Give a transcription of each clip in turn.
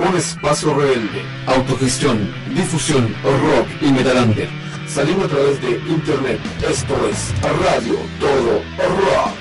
Un espacio rebelde, autogestión, difusión, rock y metalander. Salimos a través de internet. Esto es Radio Todo Rock.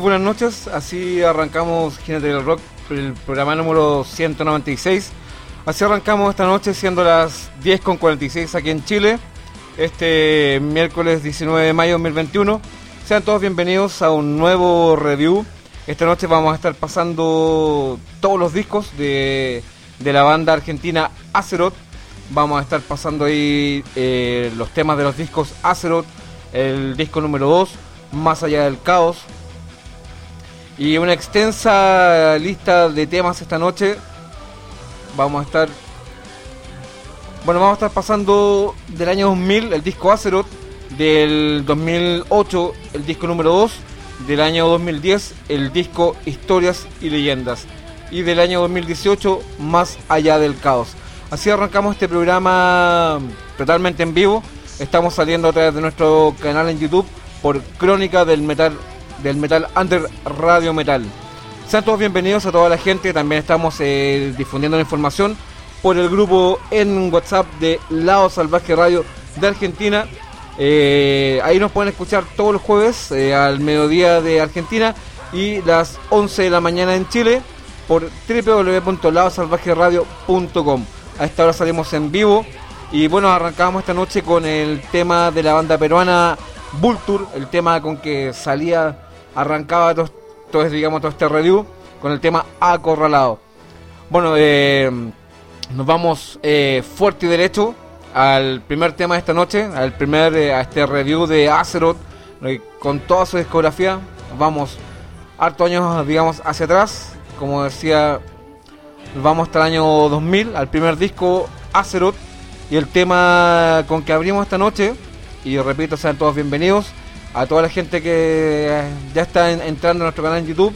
Buenas noches, así arrancamos Jinete del Rock, el programa número 196. Así arrancamos esta noche siendo las 10.46 aquí en Chile, este miércoles 19 de mayo de 2021. Sean todos bienvenidos a un nuevo review. Esta noche vamos a estar pasando todos los discos de, la banda argentina Azeroth. Vamos a estar pasando ahí eh, los temas de los discos Azeroth, el disco número 2, Más allá del caos, y una extensa lista de temas esta noche. Vamos a estar. Bueno, vamos a estar pasando del año 2000 el disco Azeroth, del 2008 el disco número 2, del año 2010 el disco Historias y Leyendas, y del año 2018 Más allá del caos. Así arrancamos este programa totalmente en vivo. Estamos saliendo a través de nuestro canal en YouTube por Crónica del Metal del Metal Under Radio Metal. Sean todos bienvenidos a toda la gente. También estamos eh, difundiendo la información por el grupo en WhatsApp de Lado Salvaje Radio de Argentina. Eh, ahí nos pueden escuchar todos los jueves eh, al mediodía de Argentina y las 11 de la mañana en Chile por www.ladosalvajeradio.com. A esta hora salimos en vivo y bueno, arrancamos esta noche con el tema de la banda peruana Vulture, el tema con que salía arrancaba todo, digamos, todo este review con el tema acorralado. Bueno, eh, nos vamos eh, fuerte y derecho al primer tema de esta noche, al primer eh, a este review de Azeroth con toda su discografía. Vamos harto años, digamos, hacia atrás. Como decía, vamos hasta el año 2000, al primer disco Azeroth. Y el tema con que abrimos esta noche, y repito, sean todos bienvenidos, a toda la gente que ya está entrando a nuestro canal en YouTube.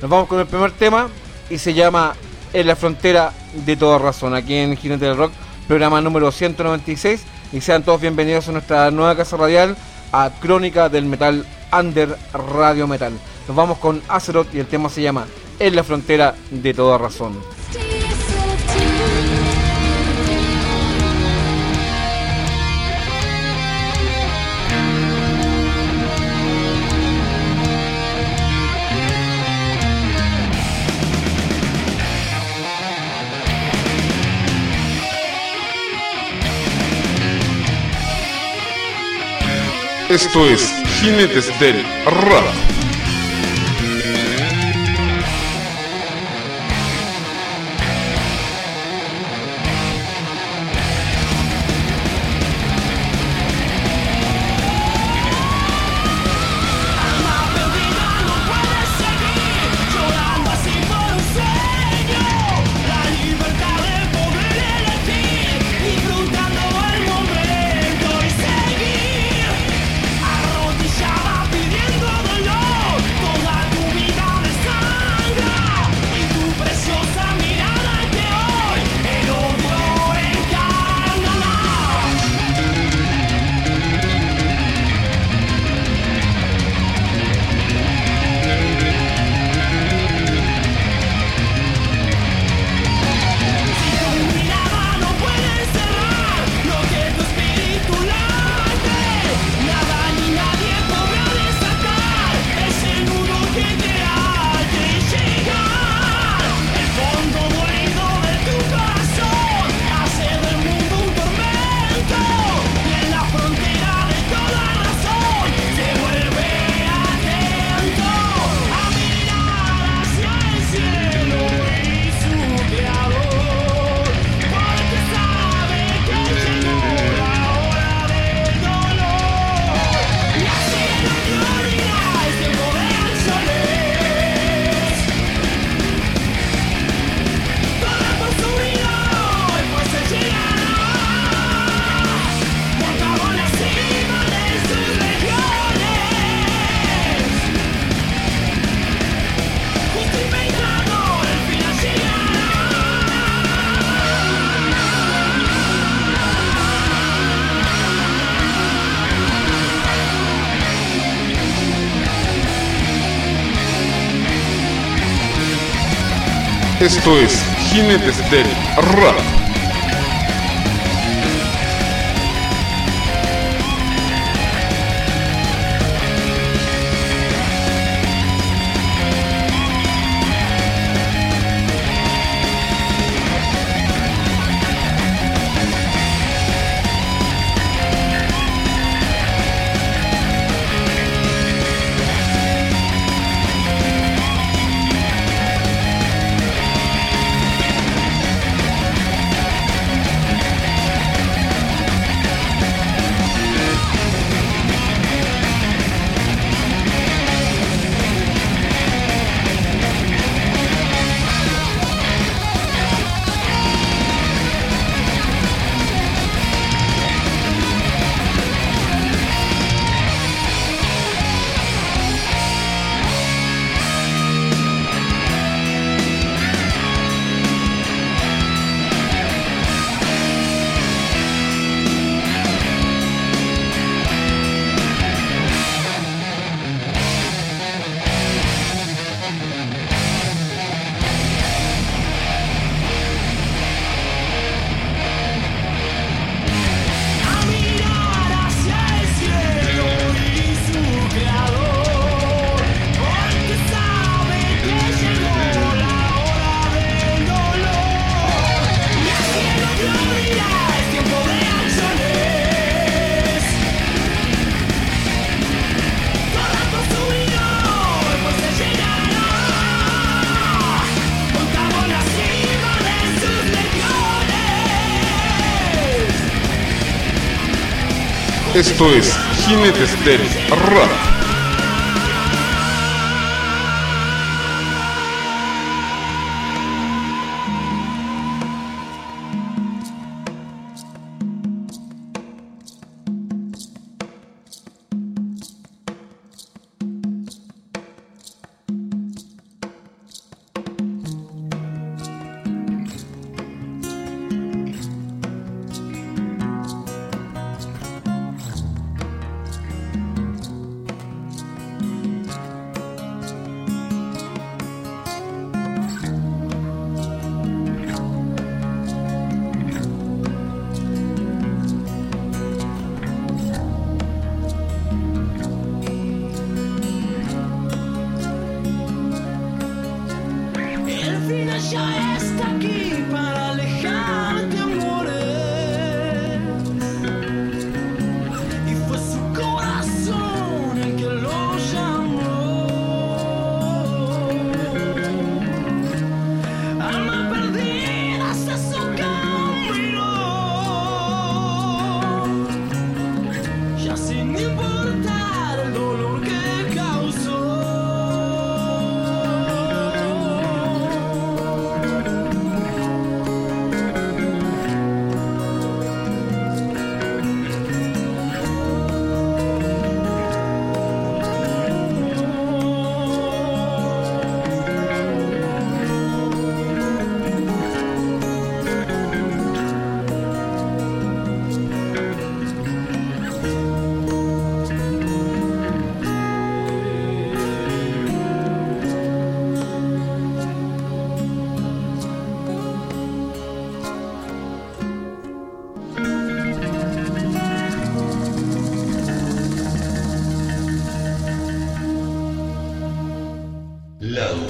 Nos vamos con el primer tema y se llama En la frontera de toda razón, aquí en Jinete del Rock, programa número 196. Y sean todos bienvenidos a nuestra nueva casa radial, a Crónica del Metal Under Radio Metal. Nos vamos con Azeroth y el tema se llama En la frontera de toda razón. Esto es Jinetes del Rap. Esto es Jinetes del. Esto es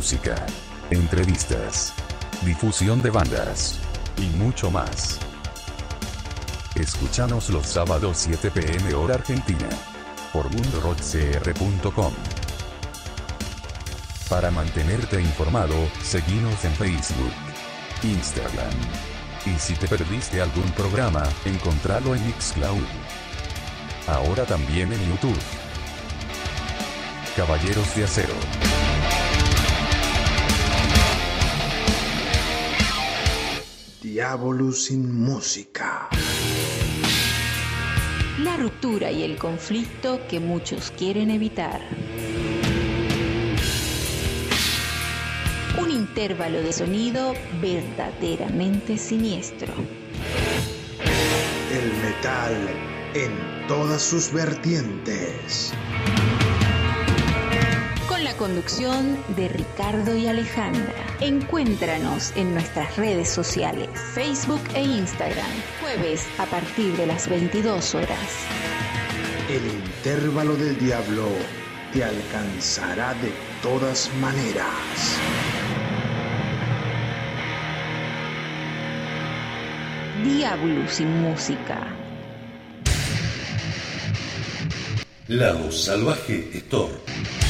Música. Entrevistas. Difusión de bandas. Y mucho más. Escúchanos los sábados 7 pm hora argentina. Por mundorockcr.com. Para mantenerte informado, seguimos en Facebook. Instagram. Y si te perdiste algún programa, encontralo en Mixcloud. Ahora también en YouTube. Caballeros de Acero. Sin música. La ruptura y el conflicto que muchos quieren evitar. Un intervalo de sonido verdaderamente siniestro. El metal en todas sus vertientes. Conducción de Ricardo y Alejandra. Encuéntranos en nuestras redes sociales, Facebook e Instagram, jueves a partir de las 22 horas. El intervalo del diablo te alcanzará de todas maneras. Diablo sin música. Lado Salvaje Store.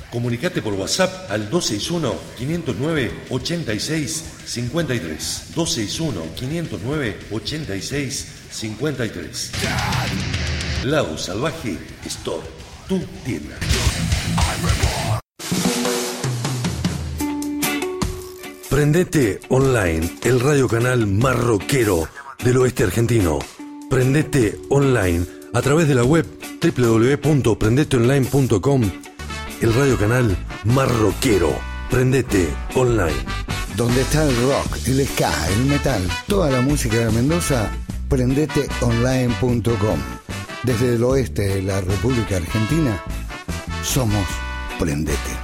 Comunicate por WhatsApp al 261-509-8653. 261-509-8653. Lado Salvaje Store, tu tienda. Prendete online, el radio canal más rockero del oeste argentino. Prendete online a través de la web www.prendeteonline.com, el radio canal más rockero. Prendete online. Donde está el rock, el ska, el metal, toda la música de Mendoza, prendeteonline.com. Desde el oeste de la República Argentina, somos Prendete.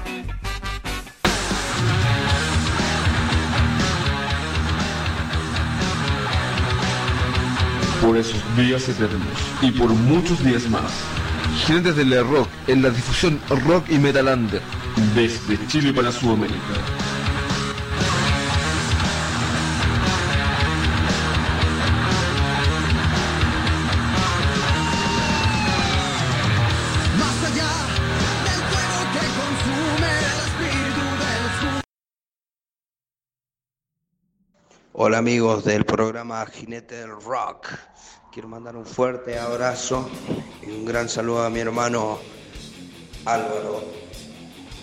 por esos días eternos y por muchos días más. Jinetes del rock en la difusión rock y metalander desde Chile para Sudamérica. Más allá del fuego que consume el espíritu del Hola amigos del programa Jinete del Rock. Quiero mandar un fuerte abrazo y un gran saludo a mi hermano Álvaro.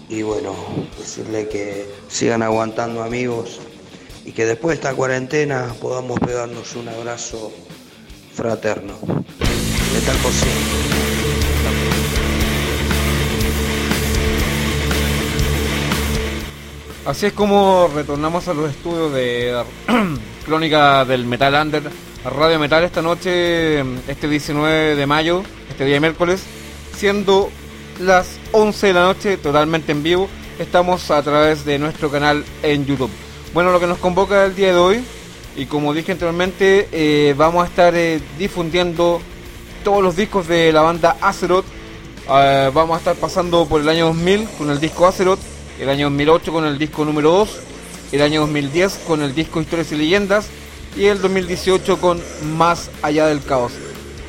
Y bueno, decirle que sigan aguantando amigos y que después de esta cuarentena podamos pegarnos un abrazo fraterno. De tal Así es como retornamos a los estudios de Crónica del Metal Under, Radio Metal esta noche, este 19 de mayo, este día miércoles, siendo las 11 de la noche totalmente en vivo. Estamos a través de nuestro canal en YouTube. Bueno, lo que nos convoca el día de hoy, y como dije anteriormente, eh, vamos a estar eh, difundiendo todos los discos de la banda Azeroth. Eh, vamos a estar pasando por el año 2000 con el disco Azeroth, el año 2008 con el disco número 2, el año 2010 con el disco Historias y Leyendas y el 2018 con Más Allá del Caos.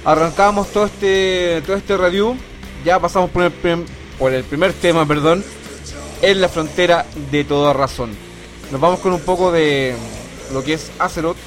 Arrancamos todo este, todo este review, ya pasamos por el, primer tema, perdón, en la frontera de toda razón. Nos vamos con un poco de lo que es Azeroth.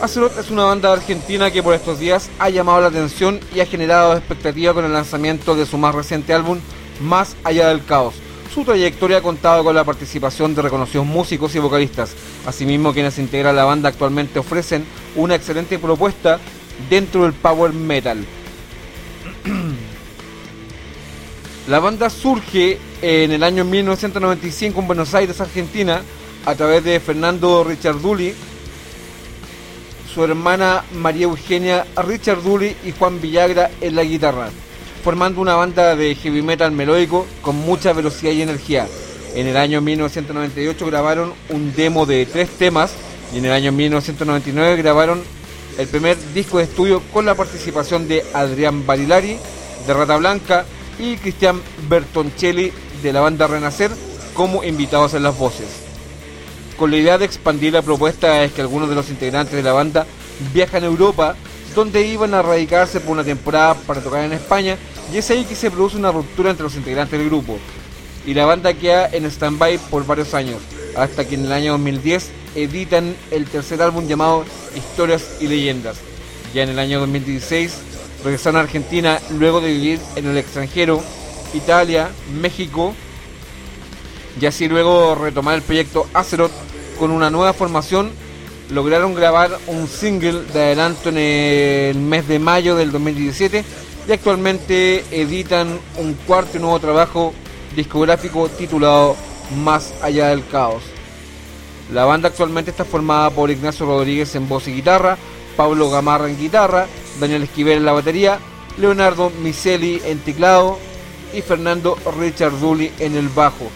Azeroth es una banda argentina que por estos días ha llamado la atención y ha generado expectativa con el lanzamiento de su más reciente álbum, Más Allá del Caos. Su trayectoria ha contado con la participación de reconocidos músicos y vocalistas. Asimismo, quienes integran la banda actualmente ofrecen una excelente propuesta dentro del power metal. La banda surge en el año 1995 en Buenos Aires, Argentina, a través de Fernando Richarduli, su hermana María Eugenia Richarduli y Juan Villagra en la guitarra, formando una banda de heavy metal melódico con mucha velocidad y energía. En el año 1998 grabaron un demo de tres temas y en el año 1999 grabaron el primer disco de estudio con la participación de Adrián Barilari de Rata Blanca y Cristian Bertoncelli de la banda Renacer como invitados en las voces. con la idea de expandir la propuesta es que algunos de los integrantes de la banda viajan a Europa, donde iban a radicarse por una temporada para tocar en España, y es ahí que se produce una ruptura entre los integrantes del grupo. Y la banda queda en stand-by por varios años, hasta que en el año 2010 editan el tercer álbum llamado Historias y Leyendas. Ya en el año 2016 regresaron a Argentina luego de vivir en el extranjero, Italia, México, y así luego retomar el proyecto Azeroth con una nueva formación. Lograron grabar un single de adelanto en el mes de mayo del 2017 y actualmente editan un cuarto nuevo trabajo discográfico titulado Más allá del caos. La banda actualmente está formada por Ignacio Rodríguez en voz y guitarra, Pablo Gamarra en guitarra, Daniel Esquivel en la batería, Leonardo Miseli en teclado y Fernando Richard Dulli en el bajo.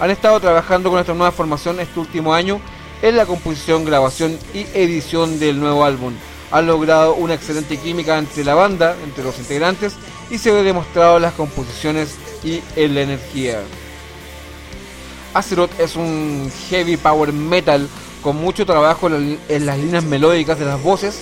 Han estado trabajando con esta nueva formación este último año en la composición, grabación y edición del nuevo álbum. Han logrado una excelente química entre la banda, entre los integrantes, y se ve demostrado las composiciones y en la energía. Azeroth es un heavy power metal con mucho trabajo en las líneas melódicas de las voces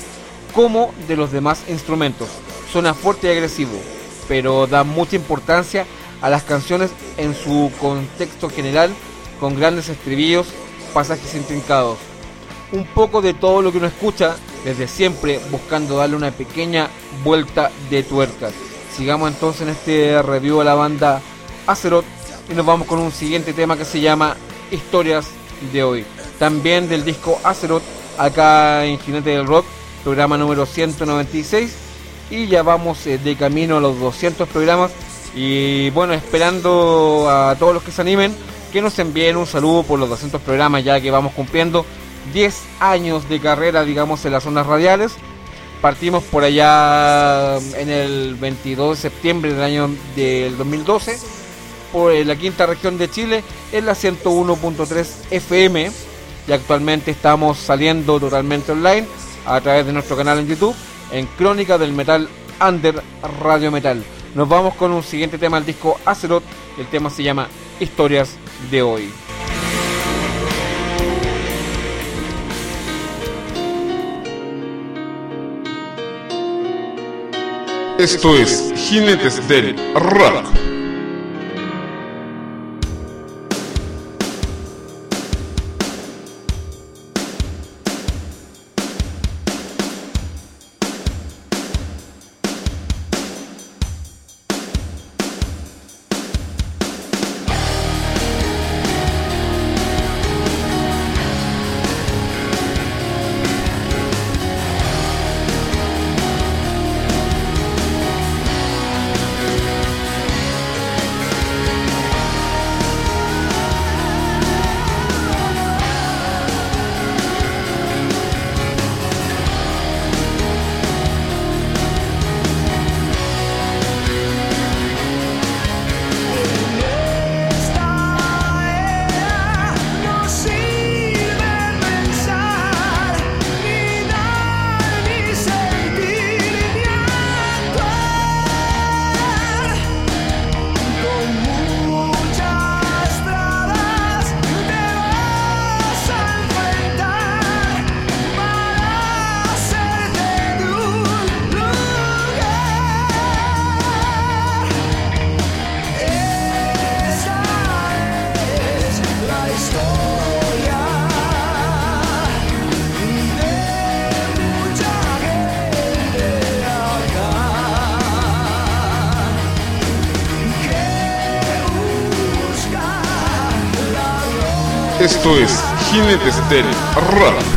como de los demás instrumentos. Suena fuerte y agresivo, pero da mucha importancia a las canciones en su contexto general con grandes estribillos, pasajes intrincados. Un poco de todo lo que uno escucha desde siempre buscando darle una pequeña vuelta de tuerca. Sigamos entonces en este review a la banda Azeroth y nos vamos con un siguiente tema que se llama Historias de hoy. También del disco Azeroth, acá en Jinete del Rock, programa número 196. Y ya vamos eh, de camino a los 200 programas. Y bueno, esperando a todos los que se animen, que nos envíen un saludo por los 200 programas, ya que vamos cumpliendo 10 años de carrera, digamos, en las zonas radiales. Partimos por allá en el 22 de septiembre del año del 2012 por la quinta región de Chile en la 101.3 FM y actualmente estamos saliendo totalmente online a través de nuestro canal en YouTube en Crónica del Metal Under Radio Metal. Nos vamos con un siguiente tema del disco Azeroth, el tema se llama Historias de hoy. Esto es Jinetes del Rock. Jinetes del Rock.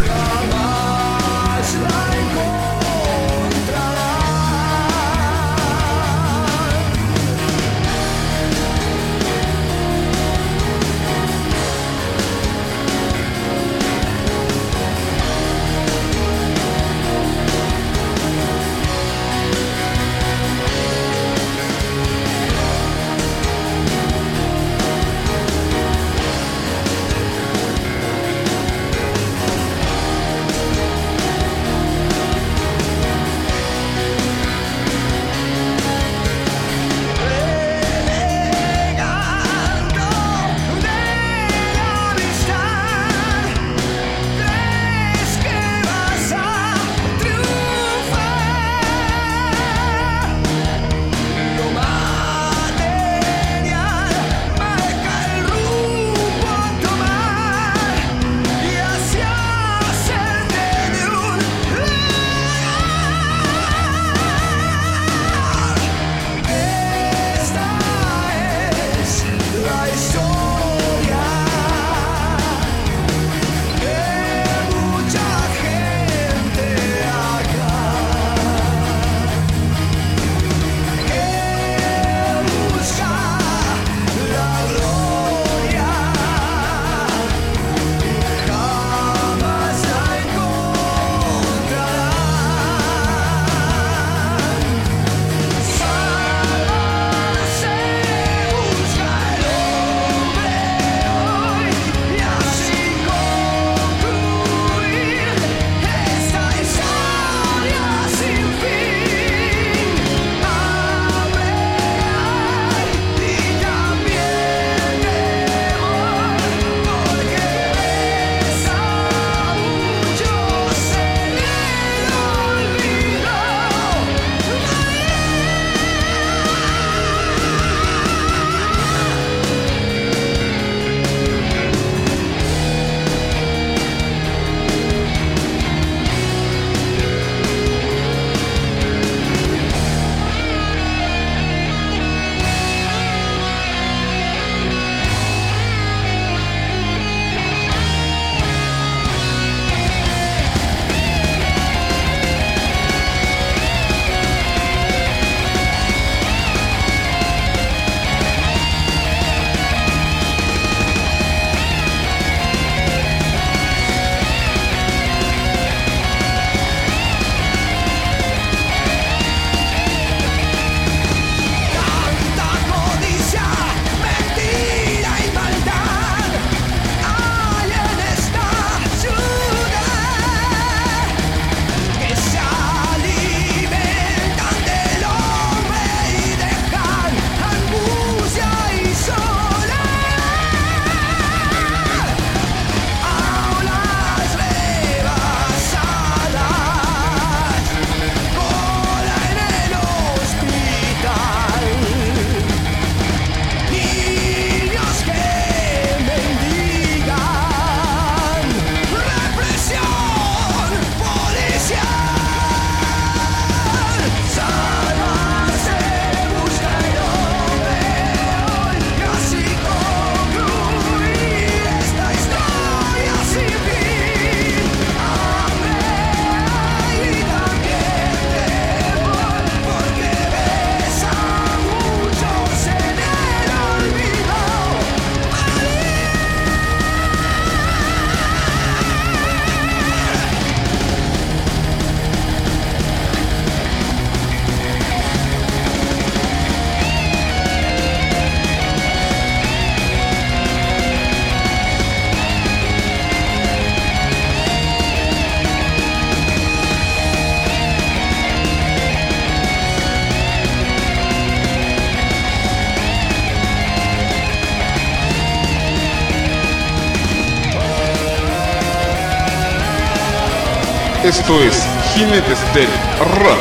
Esto es Jinetes del Rock.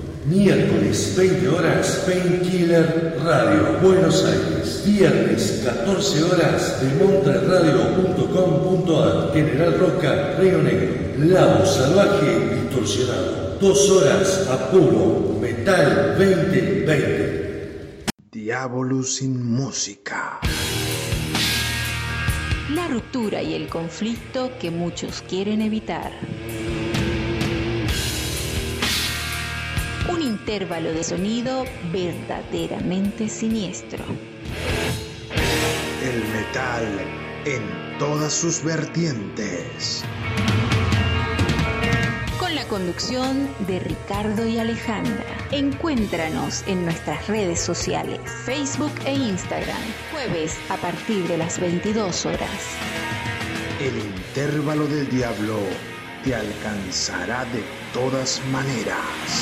Miércoles, 20 horas, Painkiller Radio, Buenos Aires. Viernes, 14 horas, demontraradio.com.ar, General Roca, Río Negro. Lado Salvaje Distorsionado. Dos horas a puro Metal 2020. Diablo sin música. La ruptura y el conflicto que muchos quieren evitar. Intervalo de sonido verdaderamente siniestro. El metal en todas sus vertientes. Con la conducción de Ricardo y Alejandra. Encuéntranos en nuestras redes sociales, Facebook e Instagram, jueves a partir de las 22 horas. El intervalo del diablo te alcanzará de todas maneras.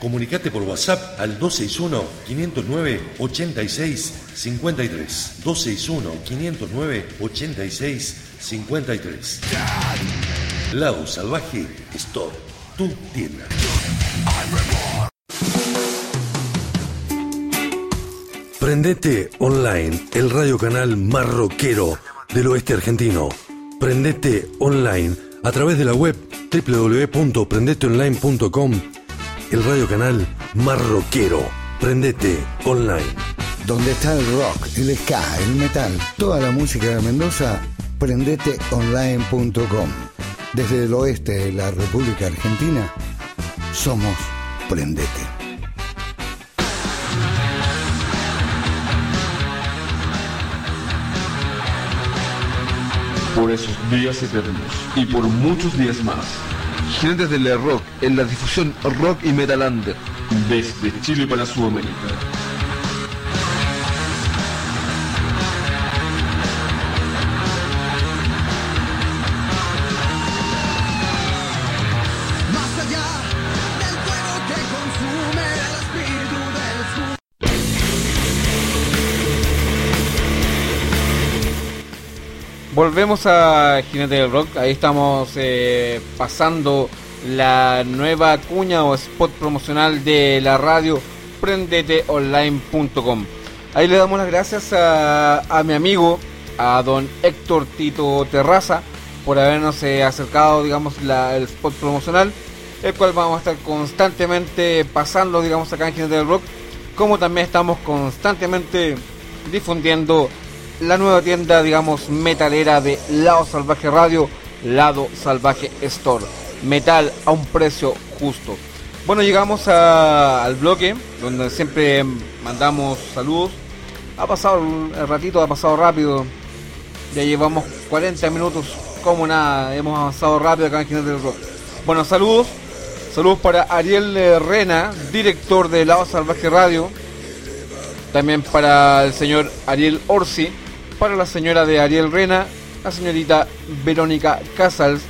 Comunicate por WhatsApp al 261-509-8653. 261-509-8653. Lado Salvaje Store, tu tienda. Prendete online, el radio canal más rockero del oeste argentino. Prendete online a través de la web www.prendeteonline.com, el radio canal más rockero. Prendete online. Donde está el rock, el ska, el metal, toda la música de Mendoza, prendeteonline.com. Desde el oeste de la República Argentina, somos Prendete. Por esos días eternos y por muchos días más, Jinetes del Rock en la difusión rock y metalander. Desde Chile para Sudamérica. Volvemos a Jinete del Rock, ahí estamos eh, pasando la nueva cuña o spot promocional de la radio prendeteonline.com. Ahí le damos las gracias a, a mi amigo, a don Héctor Tito Terraza, por habernos eh, acercado, digamos, la- el spot promocional, el cual vamos a estar constantemente pasando, digamos, acá en Jinete del Rock, como también estamos constantemente difundiendo la nueva tienda, digamos, metalera de Lado Salvaje Radio, Lado Salvaje Store. Metal a un precio justo. Bueno, llegamos al bloque donde siempre mandamos saludos. Ha pasado el ratito, ha pasado rápido. Ya llevamos 40 minutos, como nada, hemos avanzado rápido acá en Jinete del Rock. Bueno, saludos. Saludos para Ariel Rena, director de Lado Salvaje Radio. También para el señor Ariel Orsi, para la señora de Ariel Rena, la señorita Verónica Casals,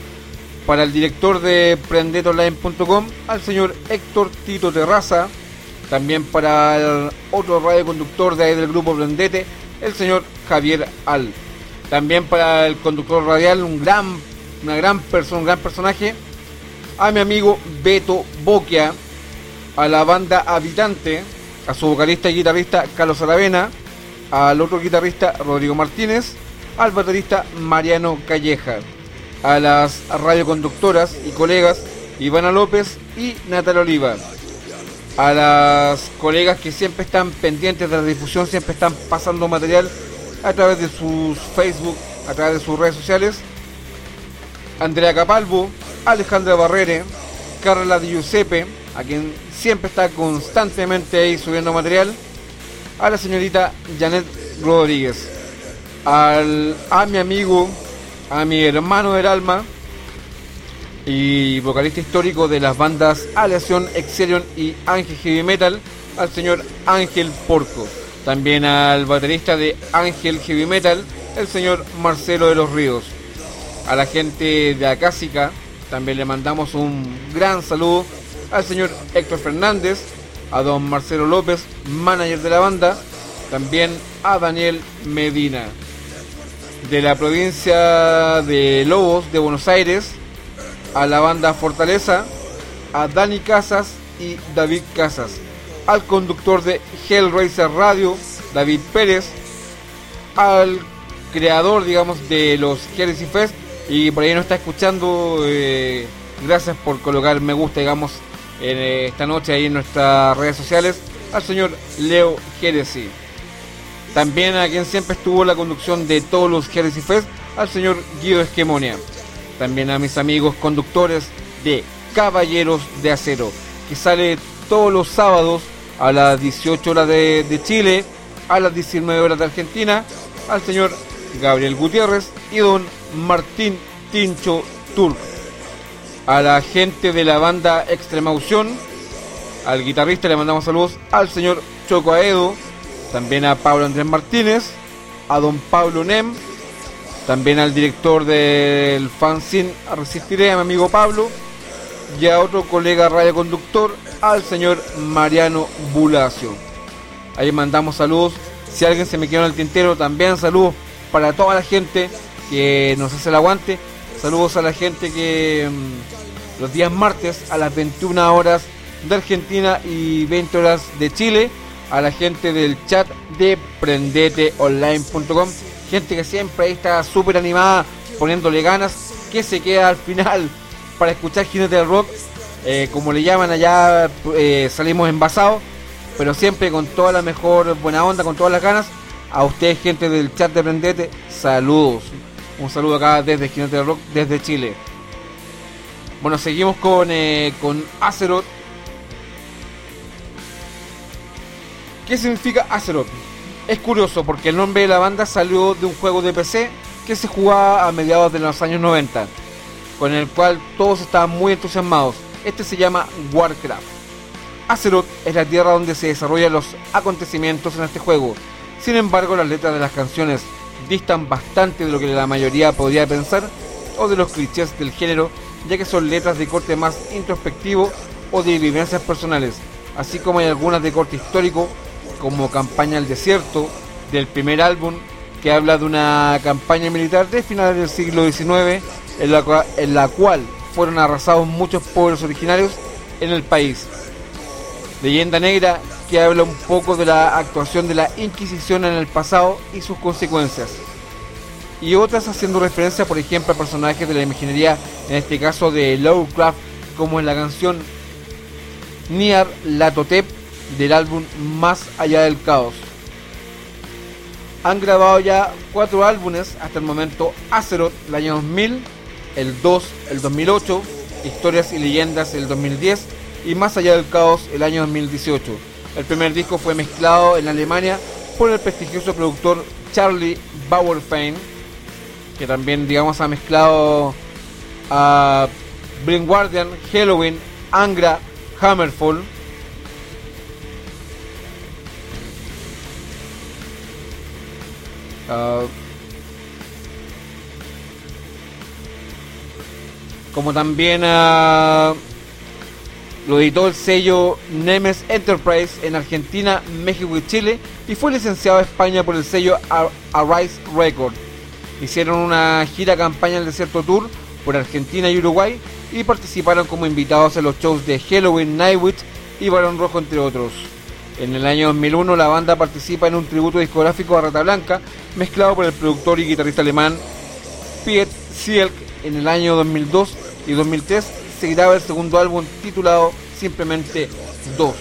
para el director de prendetonline.com, al señor Héctor Tito Terraza, también para el otro radioconductor de ahí del grupo Prendete, el señor Javier Al. También para el conductor radial, un gran, una gran persona, un gran personaje, a mi amigo Beto Boquia, a la banda Habitante, a su vocalista y guitarrista Carlos Aravena, al otro guitarrista Rodrigo Martínez, al baterista Mariano Calleja, a las radioconductoras y colegas Ivana López y Natalia Oliva, a las colegas que siempre están pendientes de la difusión, siempre están pasando material a través de sus Facebook, a través de sus redes sociales, Andrea Capalvo, Alejandra Barrere, Carla Di Giuseppe, a quien siempre está constantemente ahí subiendo material, a la señorita Janet Rodríguez, al, a mi amigo, a mi hermano del alma y vocalista histórico de las bandas Aleación, Exerion y Ángel Heavy Metal, al señor Ángel Porco. También al baterista de Ángel Heavy Metal, el señor Marcelo de los Ríos. A la gente de Acásica también le mandamos un gran saludo al señor Héctor Fernández, a don Marcelo López, manager de la banda, también a Daniel Medina. De la provincia de Lobos de Buenos Aires, a la banda Fortaleza, a Dani Casas y David Casas, al conductor de Hellraiser Radio, David Pérez, al creador, digamos, de los Heresy Fest, y por ahí nos está escuchando, eh, gracias por colocar me gusta, digamos, en, eh, esta noche ahí en nuestras redes sociales, al señor Leo Heresy. También a quien siempre estuvo la conducción de todos los Heresy Fest, al señor Guido Esquemonia. También a mis amigos conductores de Caballeros de Acero, que sale todos los sábados a las 18 horas de, de Chile, a las 19 horas de Argentina, al señor Gabriel Gutiérrez y don Martín Tincho Turk. A la gente de la banda Extremaución, al guitarrista le mandamos saludos al señor Choco Aedo, también a Pablo Andrés Martínez, a don Pablo Nem, también al director del fanzine Resistiré, a mi amigo Pablo, y a otro colega radioconductor, al señor Mariano Bulacio. Ahí mandamos saludos. Si alguien se me quedó en el tintero, también saludos para toda la gente que nos hace el aguante. Saludos a la gente que mm, los días martes a las 21 horas de Argentina y 20 horas de Chile, a la gente del chat de prendeteonline.com, gente que siempre ahí está súper animada, poniéndole ganas, que se queda al final para escuchar Jinete del Rock, eh, como le llaman allá, eh, salimos envasados, pero siempre con toda la mejor buena onda, con todas las ganas. A ustedes, gente del chat de Prendete, saludos. Un saludo acá desde Jinete del Rock, desde Chile. Bueno, seguimos con, eh, con Azeroth. ¿Qué significa Azeroth? Es curioso porque el nombre de la banda salió de un juego de PC que se jugaba a mediados de los años 90. con el cual todos estaban muy entusiasmados. Este se llama Warcraft. Azeroth es la tierra donde se desarrollan los acontecimientos en este juego. Sin embargo, las letras de las canciones distan bastante de lo que la mayoría podría pensar o de los clichés del género, ya que son letras de corte más introspectivo o de vivencias personales, así como hay algunas de corte histórico, como Campaña al Desierto, del primer álbum, que habla de una campaña militar de finales del siglo XIX, en la, en la cual fueron arrasados muchos pueblos originarios en el país. Leyenda Negra, que habla un poco de la actuación de la Inquisición en el pasado y sus consecuencias. Y otras haciendo referencia, por ejemplo, a personajes de la imaginería, en este caso de Lovecraft, como en la canción Niar Latotep del álbum Más Allá del Caos. Han grabado ya cuatro álbumes hasta el momento: Azeroth, el año 2000, el 2, el 2008, Historias y Leyendas, el 2010 y Más Allá del Caos, el año 2018. El primer disco fue mezclado en Alemania por el prestigioso productor Charlie Bauerfein, que también, digamos, ha mezclado a Blind Guardian, Halloween, Angra, Hammerfall. Uh, como también uh, lo editó el sello Nemes Enterprise en Argentina, México y Chile y fue licenciado a España por el sello Arise Record. Hicieron una gira campaña el Desierto Tour por Argentina y Uruguay y participaron como invitados en los shows de Halloween, Nightwitch y Barón Rojo entre otros. En el año 2001 la banda participa en un tributo discográfico a Rata Blanca mezclado por el productor y guitarrista alemán Piet Sielk en el año 2002 y 2003 se graba el segundo álbum titulado simplemente 2,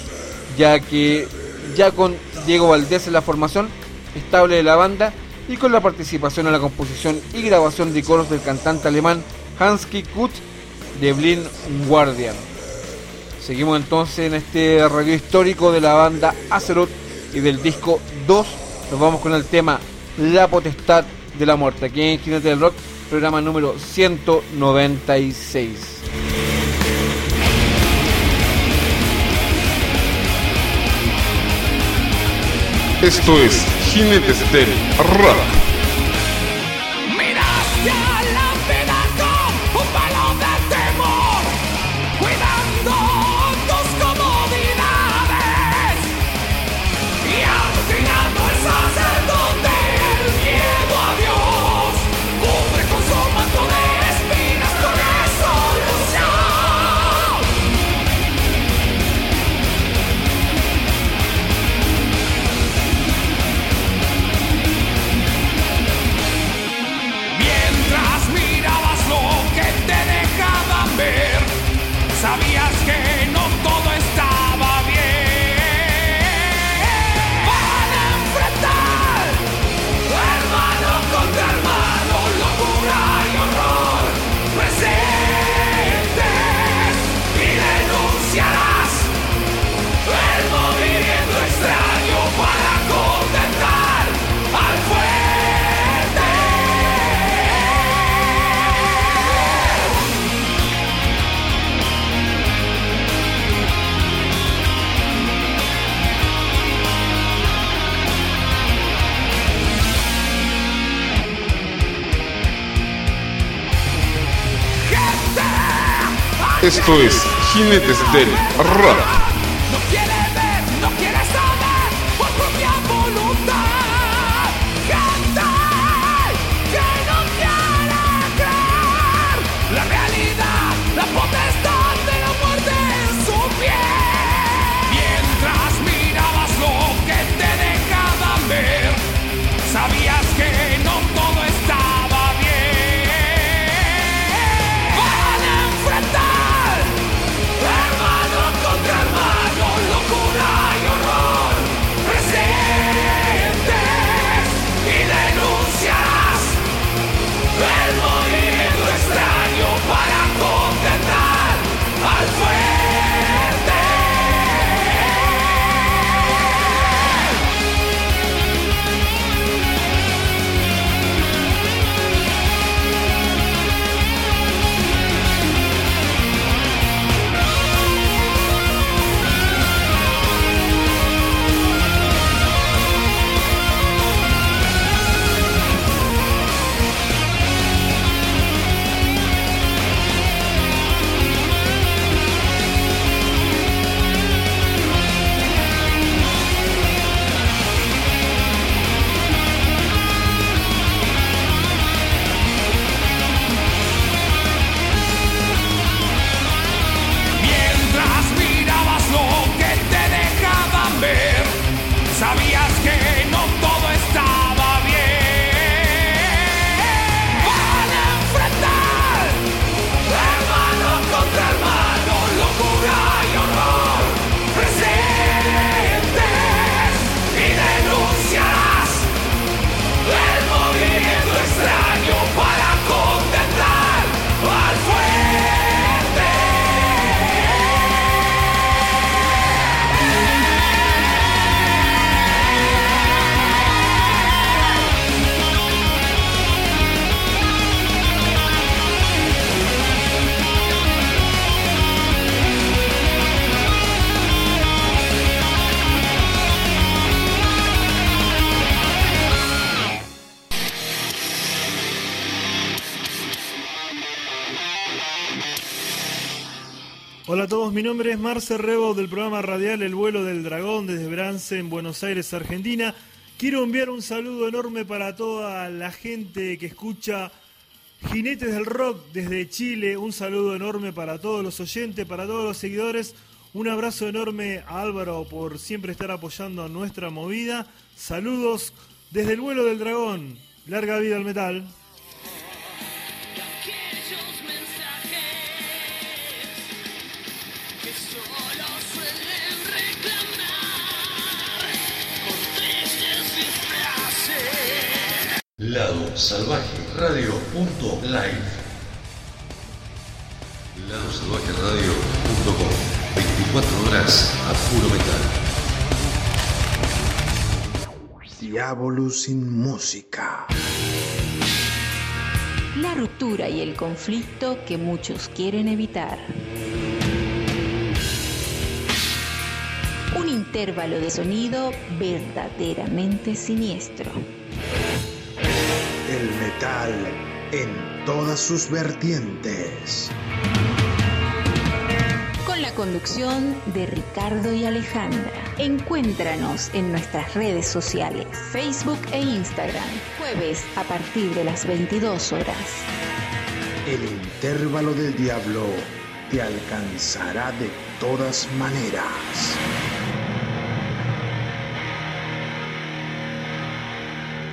ya que ya con Diego Valdés en la formación estable de la banda y con la participación en la composición y grabación de coros del cantante alemán Hanski Kut de Blind Guardian. Seguimos entonces en este radio histórico de la banda Azeroth y del disco 2. Nos vamos con el tema La Potestad de la Muerte, aquí en Jinete del Rock, programa número 196. Esto es Jinetes del Rock. Esto es Jinetes del Rock. Mi nombre es Marce Rebo del programa radial El vuelo del dragón desde Brance en Buenos Aires, Argentina. Quiero enviar un saludo enorme para toda la gente que escucha Jinetes del Rock desde Chile. Un saludo enorme para todos los oyentes, para todos los seguidores. Un abrazo enorme a Álvaro por siempre estar apoyando nuestra movida. Saludos desde el vuelo del dragón. Larga vida al metal. Lado Salvaje Radio punto live. Lado Salvaje Radio punto com. 24 horas a puro metal. Diablo sin música. La ruptura y el conflicto que muchos quieren evitar. Un intervalo de sonido verdaderamente siniestro. El metal en todas sus vertientes. Con la conducción de Ricardo y Alejandra. Encuéntranos en nuestras redes sociales, Facebook e Instagram, jueves a partir de las 22 horas. El intervalo del diablo te alcanzará de todas maneras.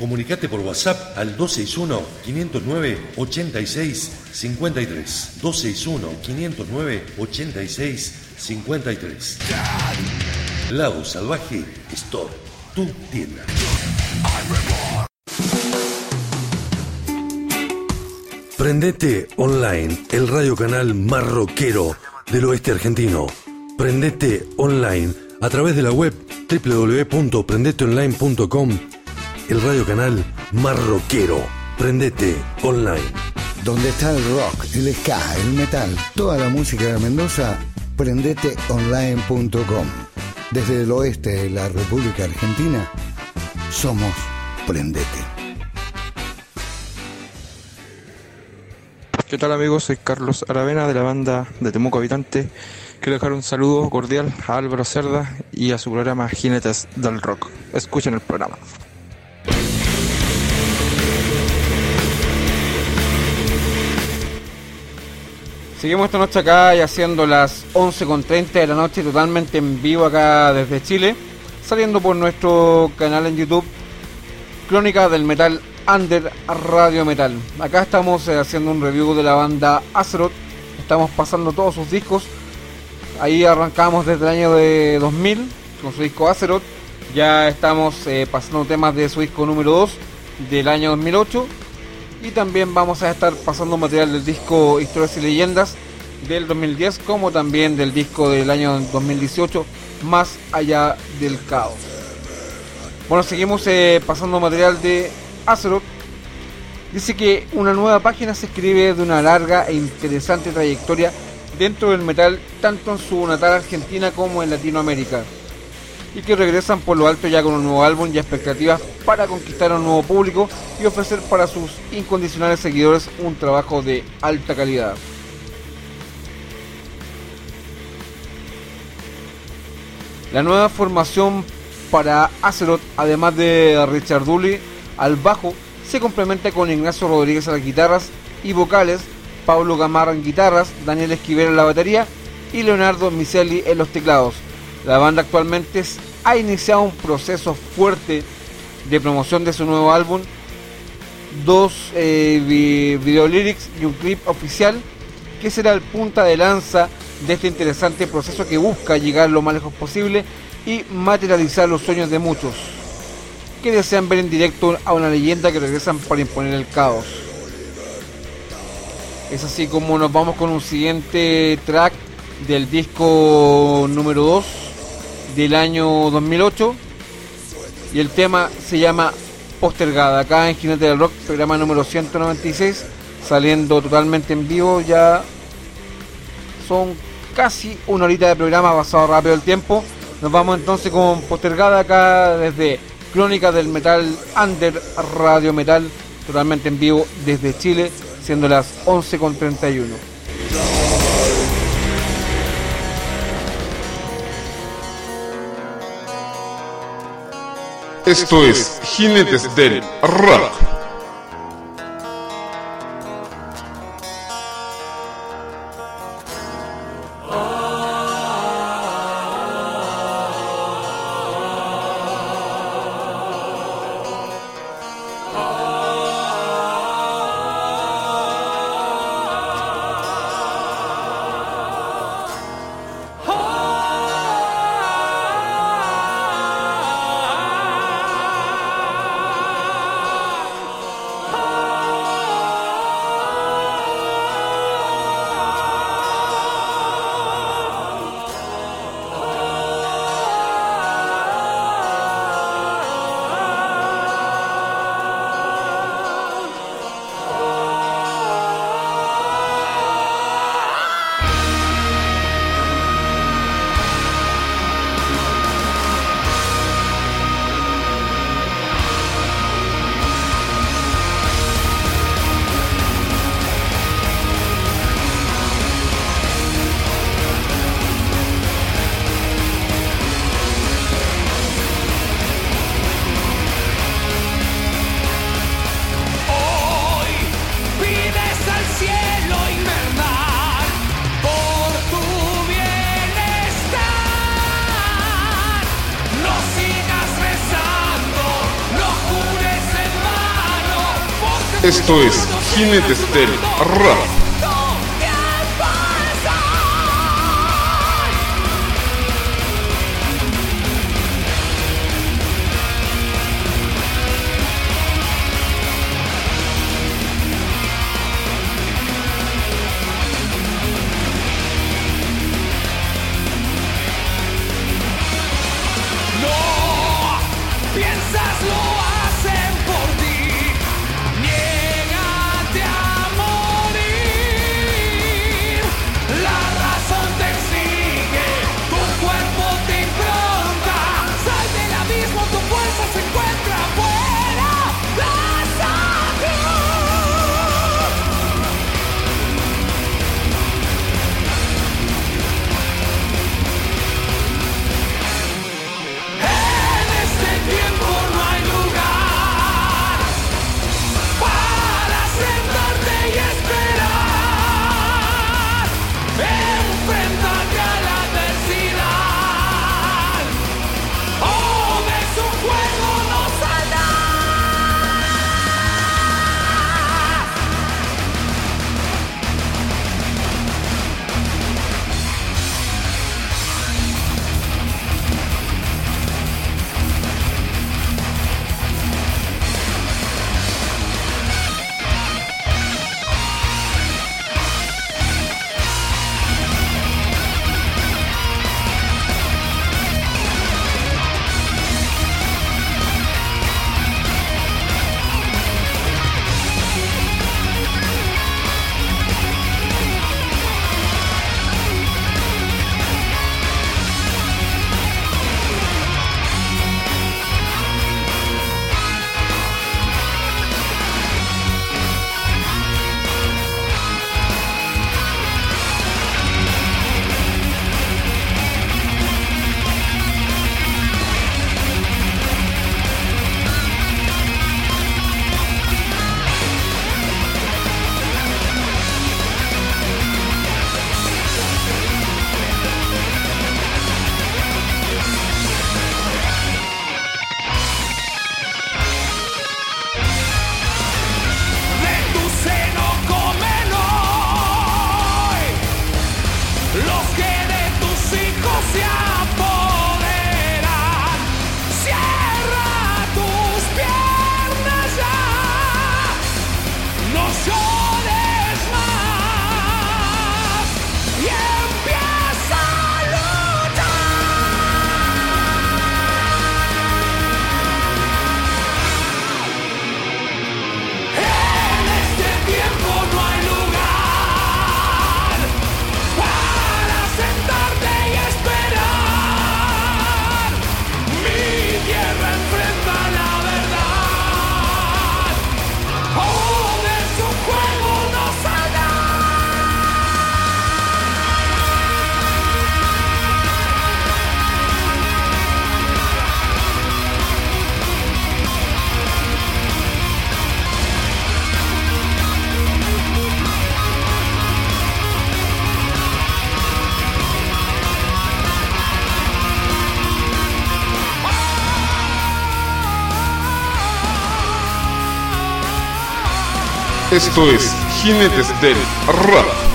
Comunicate por WhatsApp al 261-509-8653. 261-509-8653. Lado Salvaje Store, tu tienda. Prendete Online, el radio canal más rockero del oeste argentino. Prendete Online a través de la web www.prendeteonline.com el radio canal más rockero. Prendete online. Donde está el rock, el ska, el metal, toda la música de Mendoza, prendeteonline.com. Desde el oeste de la República Argentina, somos Prendete. ¿Qué tal amigos? Soy Carlos Aravena de la banda de Temuco Habitante. Quiero dejar un saludo cordial a Álvaro Cerda y a su programa Jinetes del Rock. Escuchen el programa. Seguimos esta noche acá y haciendo las 11.30 de la noche totalmente en vivo acá desde Chile, saliendo por nuestro canal en YouTube, Crónica del Metal Under Radio Metal. Acá estamos eh, haciendo un review de la banda Azeroth, estamos pasando todos sus discos, ahí arrancamos desde el año de 2000 con su disco Azeroth, ya estamos eh, pasando temas de su disco número 2 del año 2008 y también vamos a estar pasando material del disco Historias y Leyendas del 2010 como también del disco del año 2018 Más allá del caos. Bueno, seguimos eh, pasando material de Azeroth. Dice que una nueva página se escribe de una larga e interesante trayectoria dentro del metal, tanto en su natal Argentina como en Latinoamérica. Y que regresan por lo alto ya con un nuevo álbum y expectativas para conquistar a un nuevo público y ofrecer para sus incondicionales seguidores un trabajo de alta calidad. La nueva formación para Azeroth, además de Richard Dooley al bajo, se complementa con Ignacio Rodríguez a las guitarras y vocales, Pablo Gamarra en guitarras, Daniel Esquivel en la batería y Leonardo Miseli en los teclados. La banda actualmente ha iniciado un proceso fuerte de promoción de su nuevo álbum, dos eh, video lyrics y un clip oficial que será el punta de lanza de este interesante proceso que busca llegar lo más lejos posible y materializar los sueños de muchos que desean ver en directo a una leyenda que regresan para imponer el caos. Es así como nos vamos con un siguiente track del disco número 2 del año 2008 y el tema se llama Postergada, acá en Jinete del Rock, programa número 196, saliendo totalmente en vivo, ya son casi una horita de programa, pasado rápido el tiempo. Nos vamos entonces con Postergada acá desde Crónica del Metal Under Radio Metal, totalmente en vivo desde Chile, siendo las 11.31. Esto es Jinetes del Rock. Esto es Jinetes del Rock. Esto es Jinetes del Rock.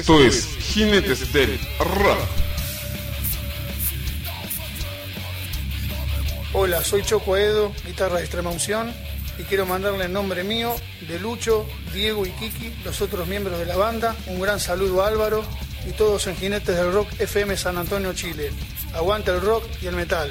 Esto es Jinetes del Rock. Hola, soy Choco Edo, guitarra de extrema unción, y quiero mandarle en nombre mío, de Lucho, Diego y Kiki, los otros miembros de la banda, un gran saludo a Álvaro y todos en Jinetes del Rock FM San Antonio, Chile. Aguanta el rock y el metal.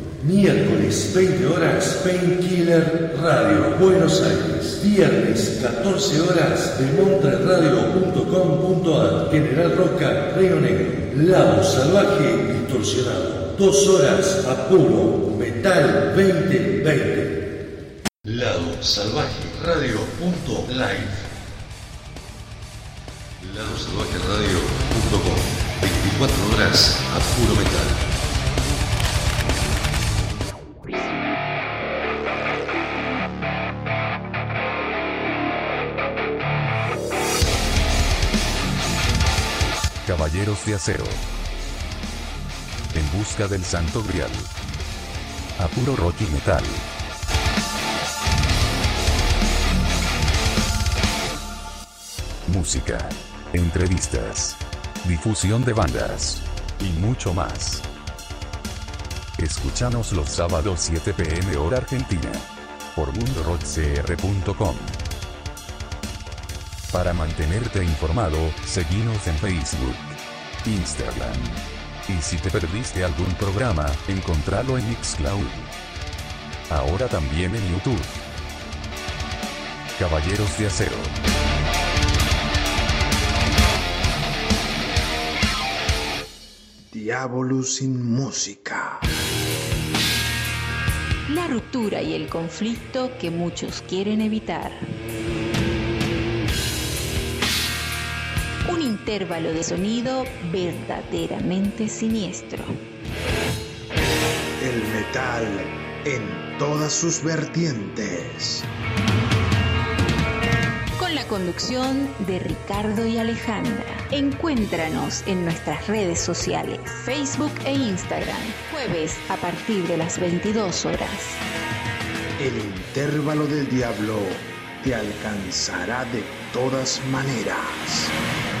Miércoles 20 horas Painkiller Radio Buenos Aires. Viernes 14 horas de montreradio.com.ar General Roca Río Negro. Lado salvaje distorsionado. Dos horas a puro metal 2020. Lado salvaje radio.live. Lado salvaje radio.com 24 horas a puro metal. Caballeros de Acero. En busca del Santo Grial. A puro rock y metal. Música. Entrevistas. Difusión de bandas. Y mucho más. Escúchanos los sábados 7 pm hora argentina. Por mundorockcr.com. Para mantenerte informado, seguinos en Facebook, Instagram. Y si te perdiste algún programa, encontralo en Mixcloud. Ahora también en YouTube. Caballeros de Acero. Diablo sin música. La ruptura y el conflicto que muchos quieren evitar. Intervalo de sonido verdaderamente siniestro. El metal en todas sus vertientes. Con la conducción de Ricardo y Alejandra. Encuéntranos en nuestras redes sociales, Facebook e Instagram, jueves a partir de las 22 horas. El intervalo del diablo te alcanzará de todas maneras.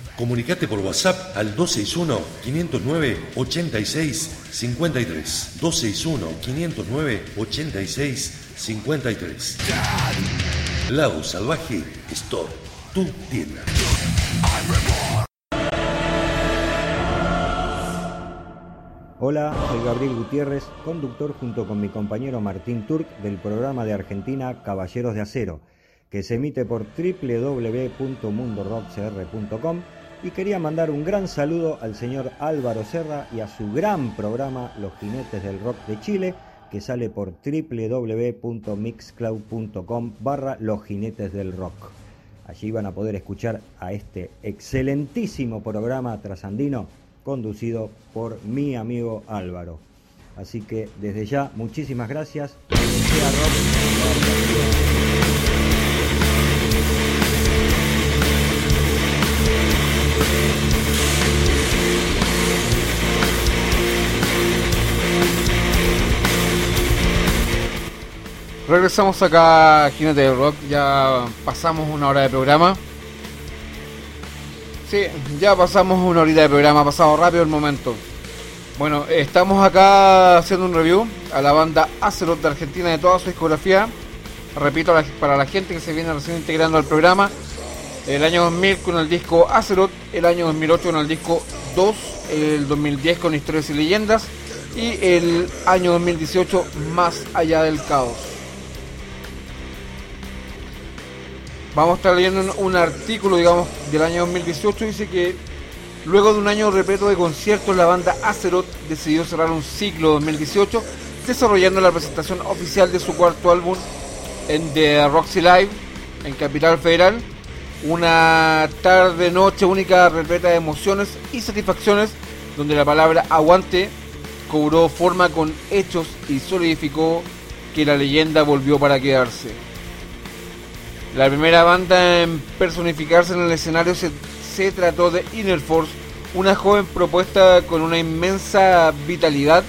Comunicate por WhatsApp al 261-509-8653. 261-509-8653. Lado Salvaje Store, tu tienda. Hola, soy Gabriel Gutiérrez, conductor junto con mi compañero Martín Turk del programa de Argentina Caballeros de Acero, que se emite por www.mundorockcr.com y quería mandar un gran saludo al señor Álvaro Serra y a su gran programa Los Jinetes del Rock de Chile, que sale por www.mixcloud.com barra Los Jinetes del Rock. Allí van a poder escuchar a este excelentísimo programa trasandino conducido por mi amigo Álvaro. Así que desde ya, muchísimas gracias. Regresamos acá a Jinete de Rock, ya pasamos una hora de programa. Sí, ya pasamos una horita de programa, ha pasado rápido el momento. Bueno, estamos acá haciendo un review a la banda Azeroth de Argentina de toda su discografía. Repito, para la gente que se viene recién integrando al programa, el año 2000 con el disco Azeroth, el año 2008 con el disco 2, el 2010 con Historias y Leyendas y el año 2018 Más Allá del Caos. Vamos a estar leyendo un, artículo, digamos, del año 2018. Dice que luego de un año repleto de conciertos, la banda Azeroth decidió cerrar un ciclo 2018 desarrollando la presentación oficial de su cuarto álbum en The Roxy Live en Capital Federal. Una tarde-noche única repleta de emociones y satisfacciones donde la palabra aguante cobró forma con hechos y solidificó que la leyenda volvió para quedarse. La primera banda en personificarse en el escenario se, trató de Inner Force, una joven propuesta con una inmensa vitalidad.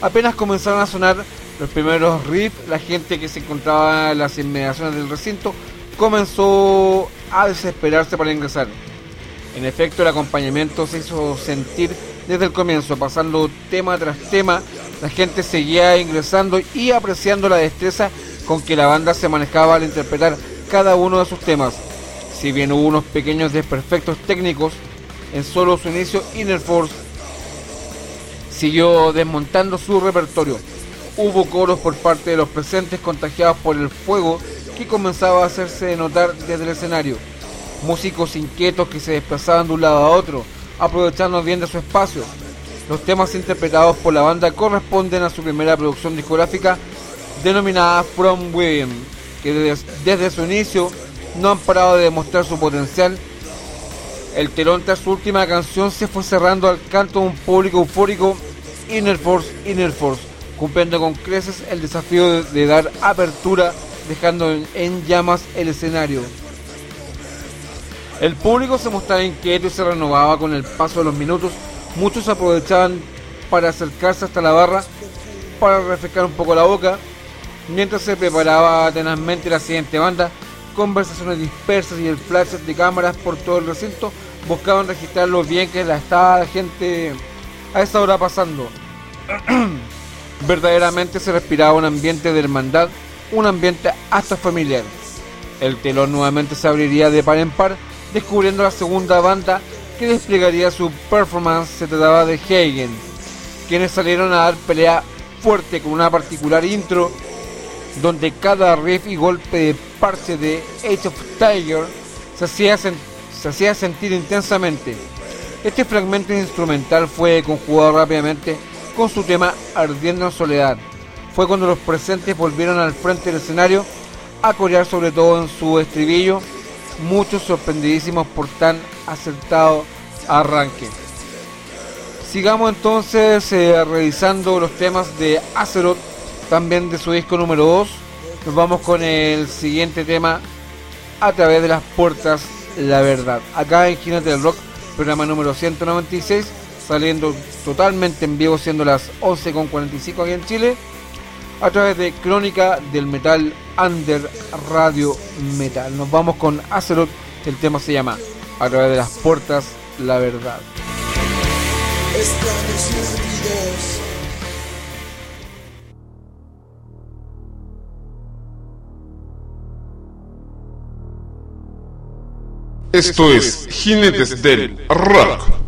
Apenas comenzaron a sonar los primeros riffs, la gente que se encontraba en las inmediaciones del recinto comenzó a desesperarse para ingresar. En efecto, el acompañamiento se hizo sentir desde el comienzo, pasando tema tras tema, la gente seguía ingresando y apreciando la destreza con que la banda se manejaba al interpretar cada uno de sus temas. Si bien hubo unos pequeños desperfectos técnicos en solo su inicio, Inner Force siguió desmontando su repertorio. Hubo coros por parte de los presentes contagiados por el fuego que comenzaba a hacerse notar desde el escenario. Músicos inquietos que se desplazaban de un lado a otro, aprovechando bien de su espacio. Los temas interpretados por la banda corresponden a su primera producción discográfica denominada From Within que desde, su inicio no han parado de demostrar su potencial. El telón tras su última canción se fue cerrando al canto de un público eufórico Inner Force, Inner Force, cumpliendo con creces el desafío de, dar apertura, dejando en, llamas el escenario. El público se mostraba inquieto y se renovaba con el paso de los minutos. Muchos aprovechaban para acercarse hasta la barra para refrescar un poco la boca Mientras se preparaba tenazmente la siguiente banda, conversaciones dispersas y el flash de cámaras por todo el recinto buscaban registrar lo bien que la estaba la gente a esa hora pasando. Verdaderamente se respiraba un ambiente de hermandad, un ambiente hasta familiar. El telón nuevamente se abriría de par en par, descubriendo la segunda banda que desplegaría su performance. Se trataba de Hagen, quienes salieron a dar pelea fuerte con una particular intro donde cada riff y golpe de parte de Age of Tiger se hacía, se hacía sentir intensamente. Este fragmento instrumental fue conjugado rápidamente con su tema Ardiendo en Soledad. Fue cuando los presentes volvieron al frente del escenario a corear sobre todo en su estribillo, muchos sorprendidísimos por tan acertado arranque. Sigamos entonces eh, revisando los temas de Azeroth también de su disco número 2. Nos vamos con el siguiente tema, A través de las puertas la verdad. Acá en Jinete del Rock, programa número 196, saliendo totalmente en vivo, siendo las 11.45 aquí en Chile, a través de Crónica del Metal Under Radio Metal. Nos vamos con Azeroth, el tema se llama A través de las puertas, la verdad. Esto es Jinetes del Rock.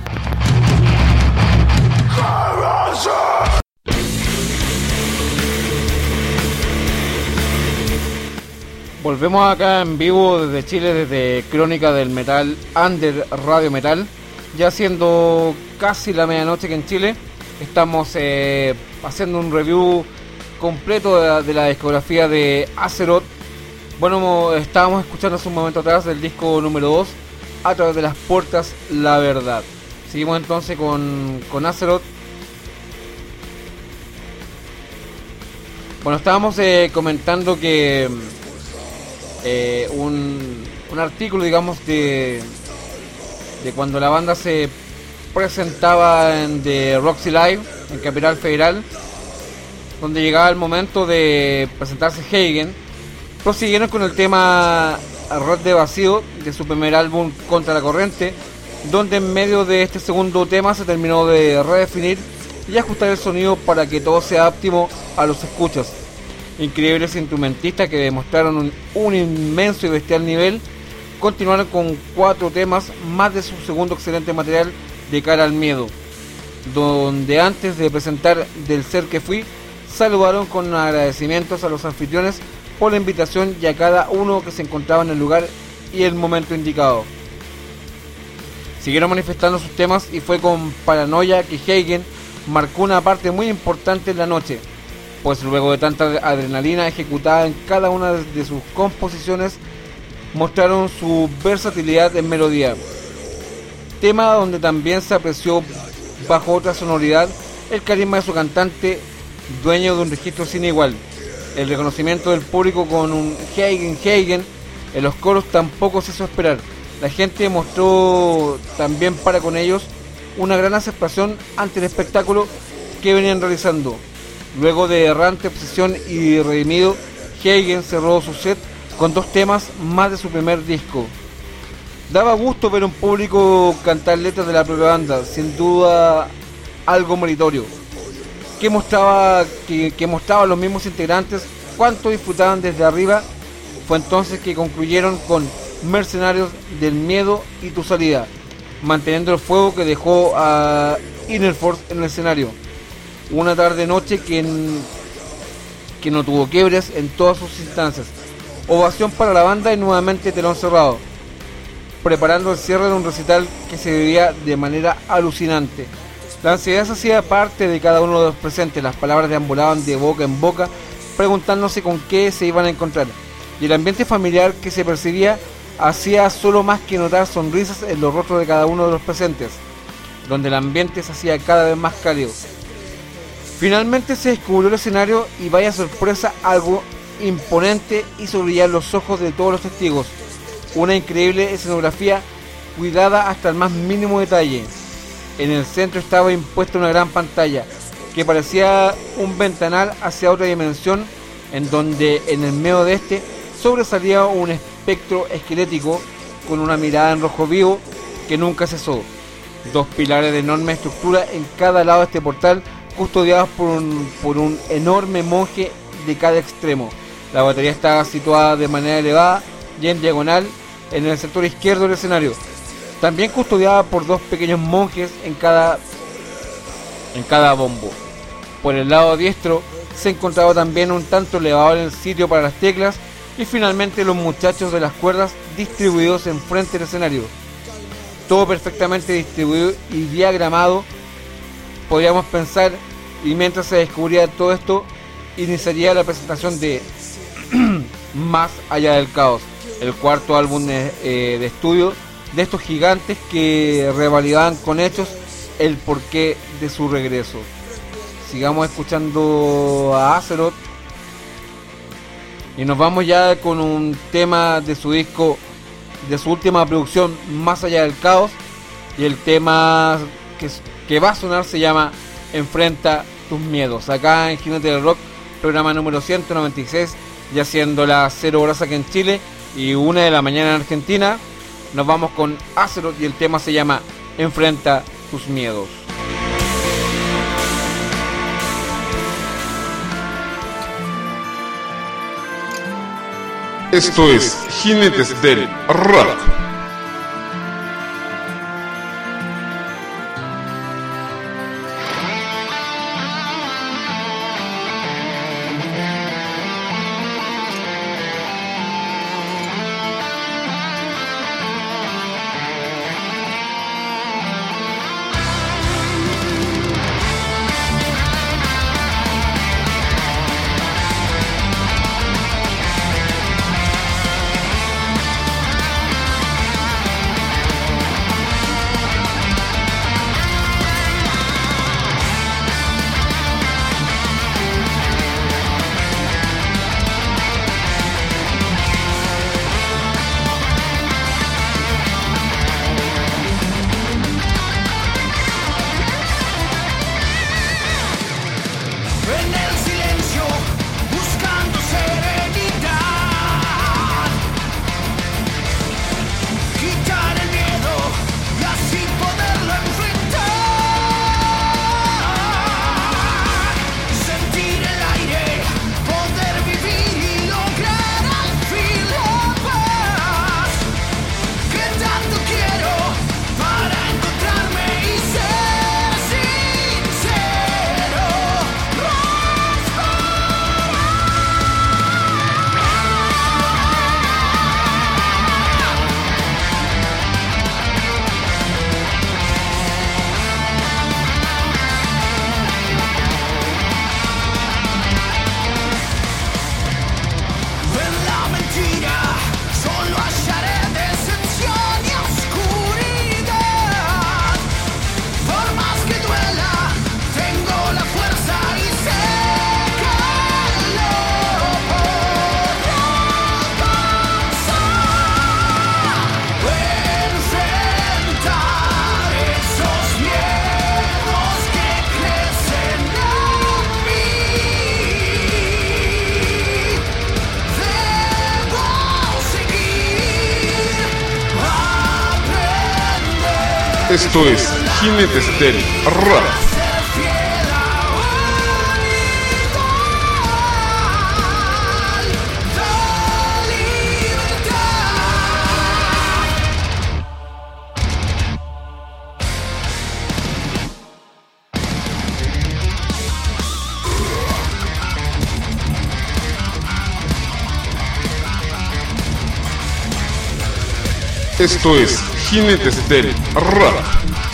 Volvemos acá en vivo desde Chile, desde Crónica del Metal, Under Radio Metal. Ya siendo casi la medianoche que en Chile, estamos eh, haciendo un review completo de la, discografía de Azeroth. Bueno, estábamos escuchando hace un momento atrás el disco número 2, a través de las puertas, la verdad. Seguimos entonces con, con Azeroth. Bueno, estábamos eh, comentando que eh, un, un artículo, digamos, de, de cuando la banda se presentaba en The Roxy Live, en Capital Federal, donde llegaba el momento de presentarse Hagen, prosiguieron con el tema Red de Vacío de su primer álbum Contra la Corriente, donde en medio de este segundo tema se terminó de redefinir y ajustar el sonido para que todo sea óptimo a los escuchas. Increíbles instrumentistas que demostraron un, inmenso y bestial nivel, continuaron con cuatro temas más de su segundo excelente material de cara al miedo, donde antes de presentar Del Ser que Fui, saludaron con agradecimientos a los anfitriones por la invitación y a cada uno que se encontraba en el lugar y el momento indicado. Siguieron manifestando sus temas y fue con paranoia que Hagen marcó una parte muy importante en la noche, pues luego de tanta adrenalina ejecutada en cada una de sus composiciones, mostraron su versatilidad en melodía. Tema donde también se apreció bajo otra sonoridad el carisma de su cantante, dueño de un registro sin igual. El reconocimiento del público con un Hagen Hagen en los coros tampoco se hizo esperar. La gente mostró también para con ellos una gran aceptación ante el espectáculo que venían realizando. Luego de errante obsesión y redimido, Hagen cerró su set con dos temas más de su primer disco. Daba gusto ver un público cantar letras de la propia banda, sin duda algo meritorio. Que mostraba, que, que mostraba a los mismos integrantes cuánto disfrutaban desde arriba. Fue entonces que concluyeron con Mercenarios del Miedo y Tu Salida, manteniendo el fuego que dejó a Inner Force en el escenario. Una tarde-noche que, que no tuvo quiebres en todas sus instancias. Ovación para la banda y nuevamente telón cerrado preparando el cierre de un recital que se vivía de manera alucinante. La ansiedad se hacía parte de cada uno de los presentes, las palabras deambulaban de boca en boca, preguntándose con qué se iban a encontrar, y el ambiente familiar que se percibía hacía solo más que notar sonrisas en los rostros de cada uno de los presentes, donde el ambiente se hacía cada vez más cálido. Finalmente se descubrió el escenario y vaya sorpresa, algo imponente hizo brillar los ojos de todos los testigos una increíble escenografía cuidada hasta el más mínimo detalle. En el centro estaba impuesta una gran pantalla que parecía un ventanal hacia otra dimensión en donde en el medio de este sobresalía un espectro esquelético con una mirada en rojo vivo que nunca cesó. Dos pilares de enorme estructura en cada lado de este portal custodiados por un, por un enorme monje de cada extremo. La batería estaba situada de manera elevada y en diagonal en el sector izquierdo del escenario. También custodiada por dos pequeños monjes en cada, en cada bombo. Por el lado diestro se encontraba también un tanto elevado en el sitio para las teclas y finalmente los muchachos de las cuerdas distribuidos enfrente del escenario. Todo perfectamente distribuido y diagramado, podríamos pensar, y mientras se descubría todo esto, iniciaría la presentación de Más allá del caos el cuarto álbum de, eh, de, estudio de estos gigantes que revalidaban con hechos el porqué de su regreso. Sigamos escuchando a Azeroth y nos vamos ya con un tema de su disco de su última producción Más allá del caos y el tema que, va a sonar se llama Enfrenta tus miedos. Acá en Jinete del Rock, programa número 196, ya siendo las 0 horas aquí en Chile y 1 de la mañana en Argentina. Nos vamos con Azeroth y el tema se llama Enfrenta tus miedos. Esto es Jinetes del Rock. Esto es Jinetes del Rock. Esto es Jinetes del Rock.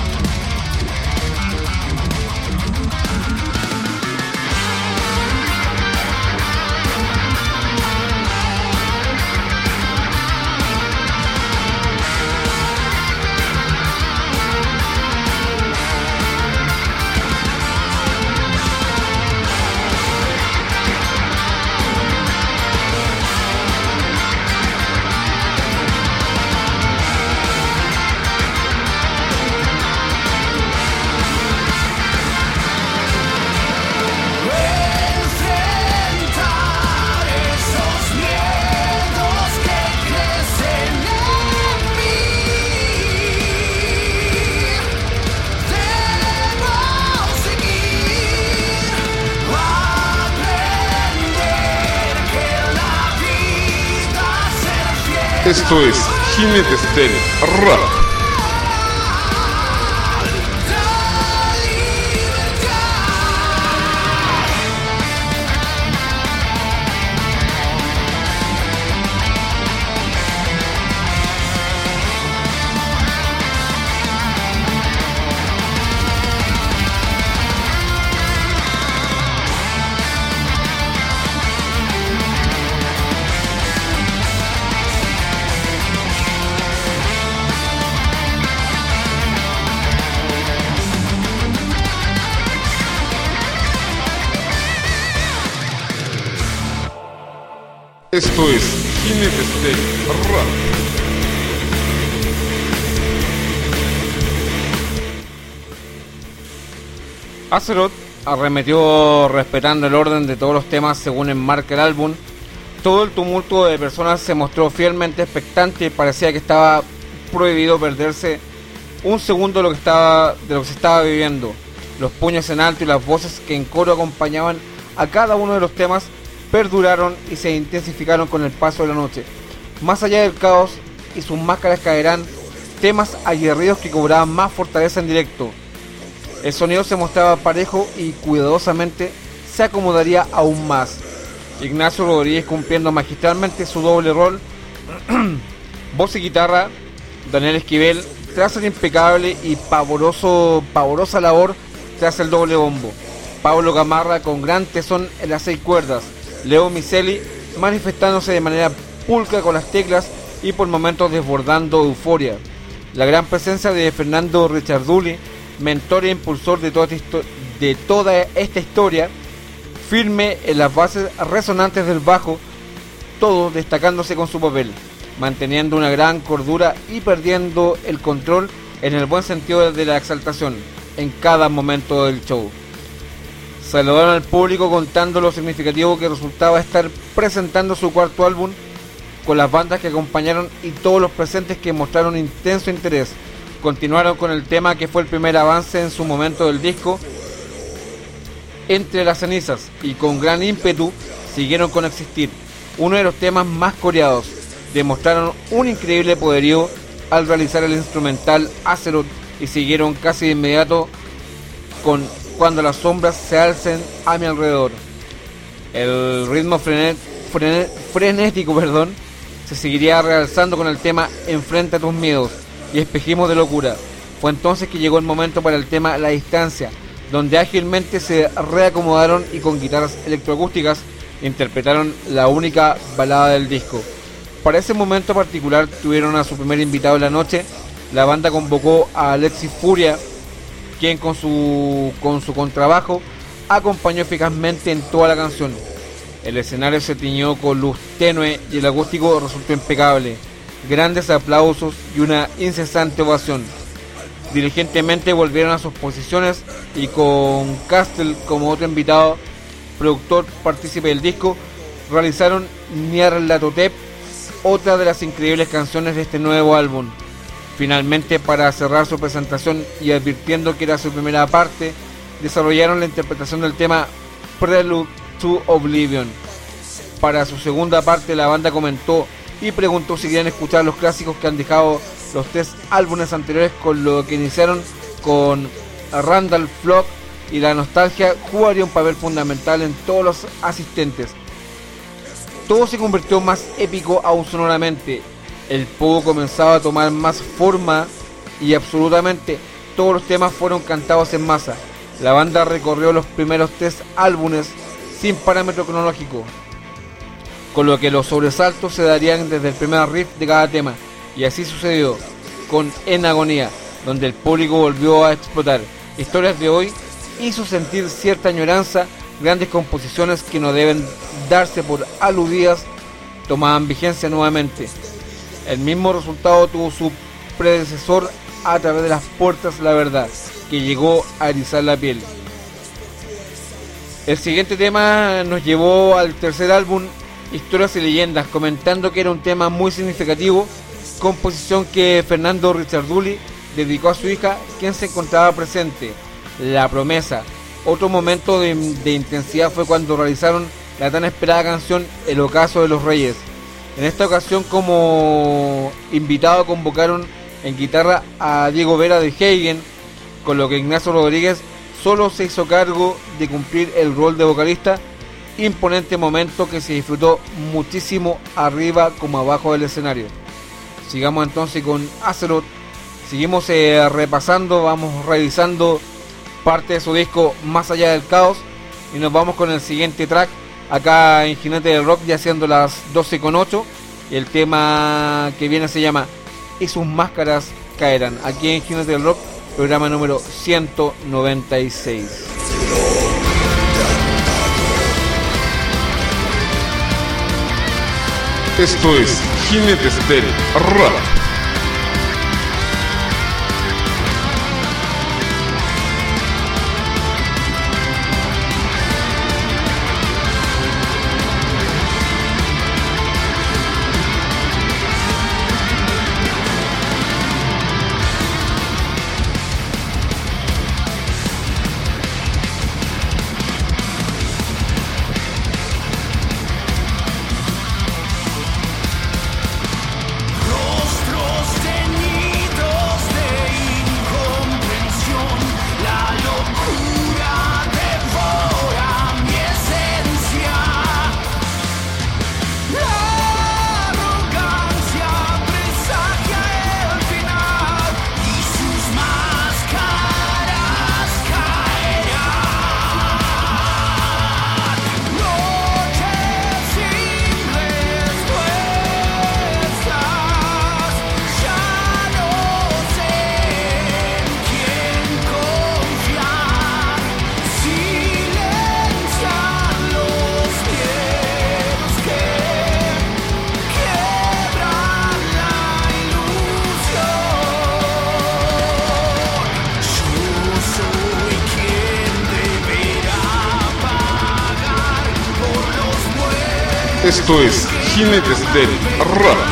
Jinetes del Arremetió respetando el orden de todos los temas según enmarca el álbum. Todo el tumulto de personas se mostró fielmente expectante y parecía que estaba prohibido perderse un segundo lo que estaba de lo que se estaba viviendo. Los puños en alto y las voces que en coro acompañaban a cada uno de los temas perduraron y se intensificaron con el paso de la noche. Más allá del caos y sus máscaras caerán, temas aguerridos que cobraban más fortaleza en directo. El sonido se mostraba parejo y cuidadosamente se acomodaría aún más. Ignacio Rodríguez cumpliendo magistralmente su doble rol, voz y guitarra, Daniel Esquivel tras el impecable y pavoroso, pavorosa labor tras el doble bombo. Pablo Gamarra con gran tesón en las seis cuerdas. Leo Miseli manifestándose de manera pulcra con las teclas y por momentos desbordando euforia. La gran presencia de Fernando Richarduli, mentor e impulsor de toda, esta de toda esta historia, firme en las bases resonantes del bajo, todo destacándose con su papel, manteniendo una gran cordura y perdiendo el control en el buen sentido de la exaltación en cada momento del show. Saludaron al público contando lo significativo que resultaba estar presentando su cuarto álbum con las bandas que acompañaron y todos los presentes que mostraron intenso interés. Continuaron con el tema que fue el primer avance en su momento del disco, Entre las cenizas, y con gran ímpetu siguieron con Existir, uno de los temas más coreados. Demostraron un increíble poderío al realizar el instrumental Azeroth y siguieron casi de inmediato con Cuando las sombras se alcen a mi alrededor. El ritmo frenet, frenético perdón, se seguiría realzando con el tema Enfrenta tus miedos y Espejismos de locura. Fue entonces que llegó el momento para el tema La distancia, donde ágilmente se reacomodaron y con guitarras electroacústicas interpretaron la única balada del disco. Para ese momento particular tuvieron a su primer invitado en la noche. La banda convocó a Alexis Furia, quien con su, con su contrabajo acompañó eficazmente en toda la canción. El escenario se tiñó con luz tenue y el acústico resultó impecable. Grandes aplausos y una incesante ovación. Diligentemente volvieron a sus posiciones y con Castle como otro invitado, productor partícipe del disco, realizaron Nyarlathotep, otra de las increíbles canciones de este nuevo álbum. Finalmente, para cerrar su presentación y advirtiendo que era su primera parte, desarrollaron la interpretación del tema Prelude to Oblivion. Para su segunda parte, la banda comentó y preguntó si querían escuchar los clásicos que han dejado los tres álbumes anteriores con lo que iniciaron con Randall Flock y la nostalgia jugaría un papel fundamental en todos los asistentes. Todo se convirtió más épico aún sonoramente. El pogo comenzaba a tomar más forma y absolutamente todos los temas fueron cantados en masa. La banda recorrió los primeros tres álbumes sin parámetro cronológico, con lo que los sobresaltos se darían desde el primer riff de cada tema, y así sucedió con En Agonía, donde el público volvió a explotar. Historias de hoy hizo sentir cierta añoranza, grandes composiciones que no deben darse por aludidas tomaban vigencia nuevamente. El mismo resultado tuvo su predecesor a través de las puertas la verdad, que llegó a erizar la piel. El siguiente tema nos llevó al tercer álbum, Historias y Leyendas, comentando que era un tema muy significativo, composición que Fernando Richarduli dedicó a su hija, quien se encontraba presente. La promesa. Otro momento de, de intensidad fue cuando realizaron la tan esperada canción El Ocaso de los Reyes. En esta ocasión como invitado convocaron en guitarra a Diego Vera de Hagen, con lo que Ignacio Rodríguez solo se hizo cargo de cumplir el rol de vocalista, imponente momento que se disfrutó muchísimo arriba como abajo del escenario. Sigamos entonces con Azeroth, seguimos eh, repasando, vamos revisando parte de su disco Más allá del caos y nos vamos con el siguiente track acá en Jinete del Rock ya siendo las 12 con 8 y el tema que viene se llama Y sus máscaras caerán aquí en Jinete del Rock programa número 196 Esto es Jinetes del Rock. Esto es Jinetes del Rock.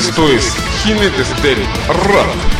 Esto es Jinetes del Rock.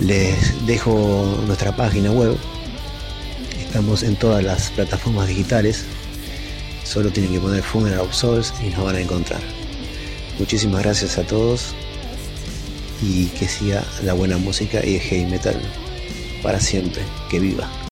Les dejo nuestra página web. Estamos en todas las plataformas digitales. Solo tienen que poner Funeral of Souls y nos van a encontrar. Muchísimas gracias a todos y que siga la buena música y el heavy metal para siempre. Que viva.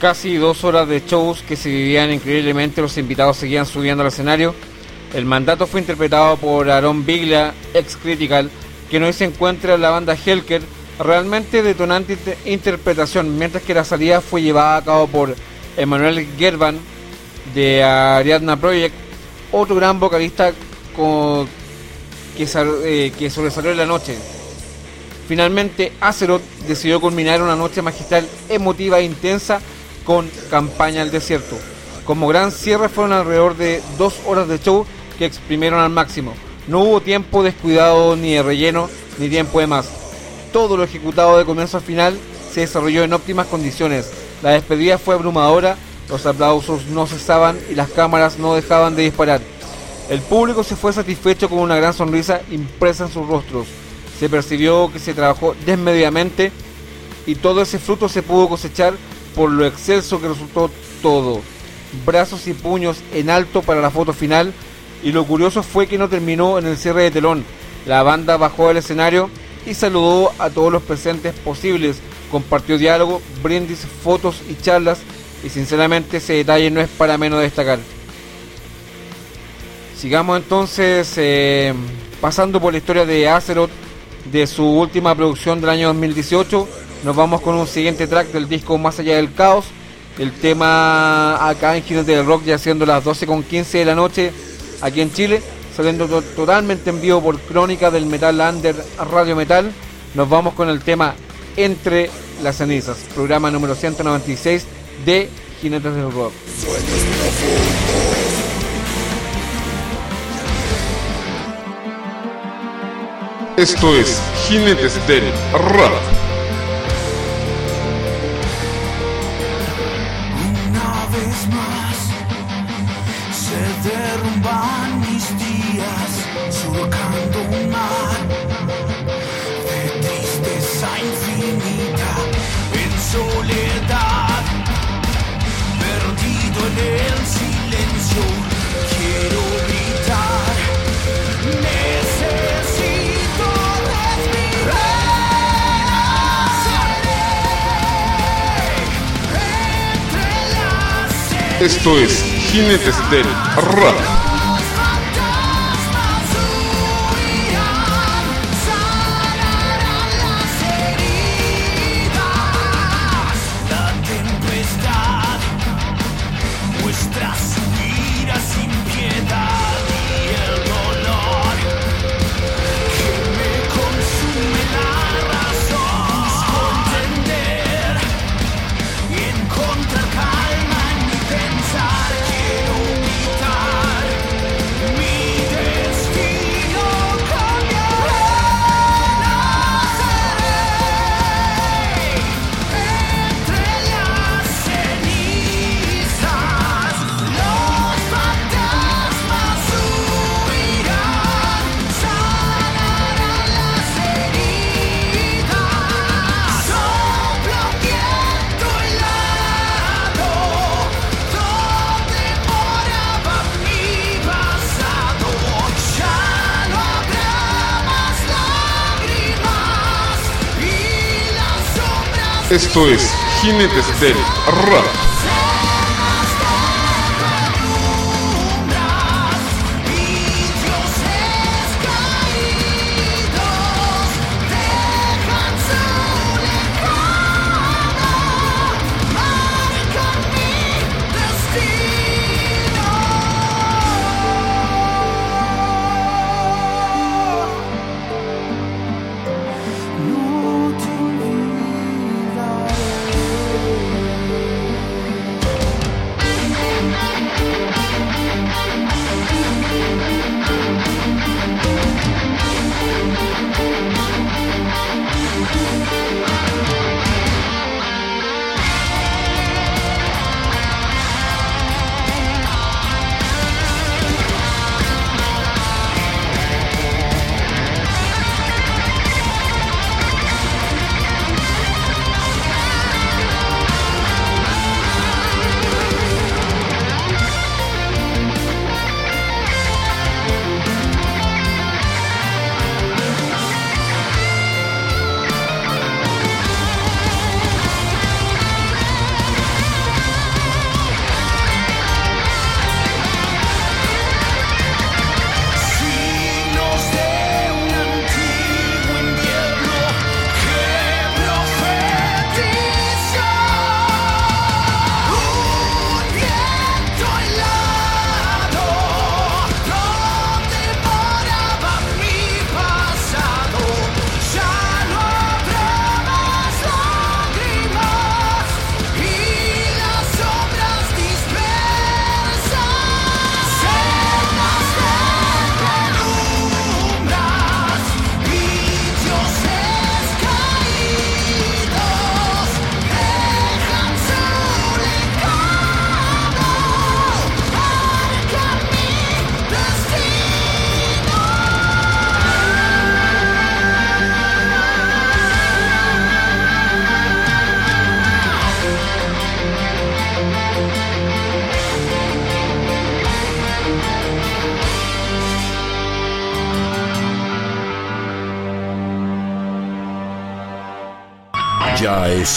Casi dos horas de shows que se vivían increíblemente, los invitados seguían subiendo al escenario. El mandato fue interpretado por Aaron Biglia, ex Critical, que hoy se encuentra en la banda Helker, realmente detonante inter- interpretación, mientras que la salida fue llevada a cabo por Emanuel Gerban de Ariadna Project, otro gran vocalista que, eh, que sobresalió en la noche. Finalmente, Azeroth decidió culminar una noche magistral emotiva e intensa con Campaña al Desierto. Como gran cierre fueron alrededor de dos horas de show que exprimieron al máximo. No hubo tiempo descuidado ni de relleno ni tiempo de más. Todo lo ejecutado de comienzo a final se desarrolló en óptimas condiciones. La despedida fue abrumadora, los aplausos no cesaban y las cámaras no dejaban de disparar. El público se fue satisfecho con una gran sonrisa impresa en sus rostros. Se percibió que se trabajó desmedidamente y todo ese fruto se pudo cosechar por lo excelso que resultó todo. Brazos y puños en alto para la foto final y lo curioso fue que no terminó en el cierre de telón. La banda bajó del escenario y saludó a todos los presentes posibles, compartió diálogo, brindis, fotos y charlas y sinceramente ese detalle no es para menos destacar. Sigamos entonces eh, pasando por la historia de Azeroth, de su última producción del año 2018. Nos vamos con un siguiente track del disco Más allá del caos. El tema acá en Giros del Rock ya siendo las 12.15 de la noche aquí en Chile, saliendo to- totalmente en vivo por Crónica del Metal Under Radio Metal. Nos vamos con el tema Entre las cenizas, programa número 196 de Jinetes del Rock. Esto es Jinetes del Rock. Esto es Jinetes del Rock. Esto es Jinetes del Rock.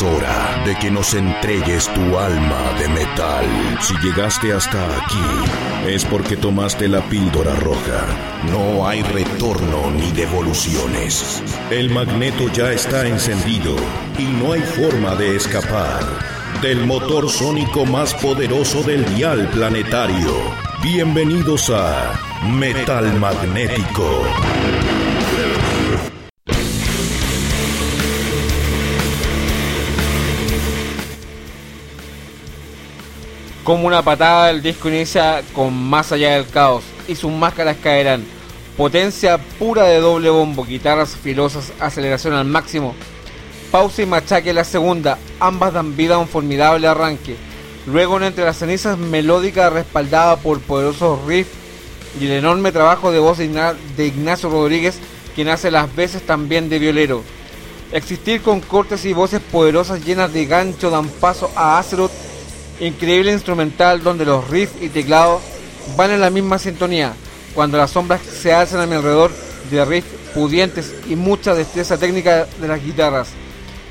Hora de que nos entregues tu alma de metal. Si llegaste hasta aquí, es porque tomaste la píldora roja. No hay retorno ni devoluciones. El magneto ya está encendido y no hay forma de escapar del motor sónico más poderoso del dial planetario. Bienvenidos a Metal Magnético. Como una patada, el disco inicia con Más allá del caos y sus máscaras caerán. Potencia pura de doble bombo, guitarras filosas, aceleración al máximo. Pausa y machaque la segunda, ambas dan vida a un formidable arranque. Luego entre las cenizas melódica respaldada por poderosos riffs y el enorme trabajo de voz de Ignacio Rodríguez, quien hace las veces también de violero. Existir con cortes y voces poderosas llenas de gancho dan paso a Azeroth increíble instrumental donde los riffs y teclados van en la misma sintonía, cuando las sombras se alzan a mi alrededor de riffs pudientes y mucha destreza técnica de las guitarras.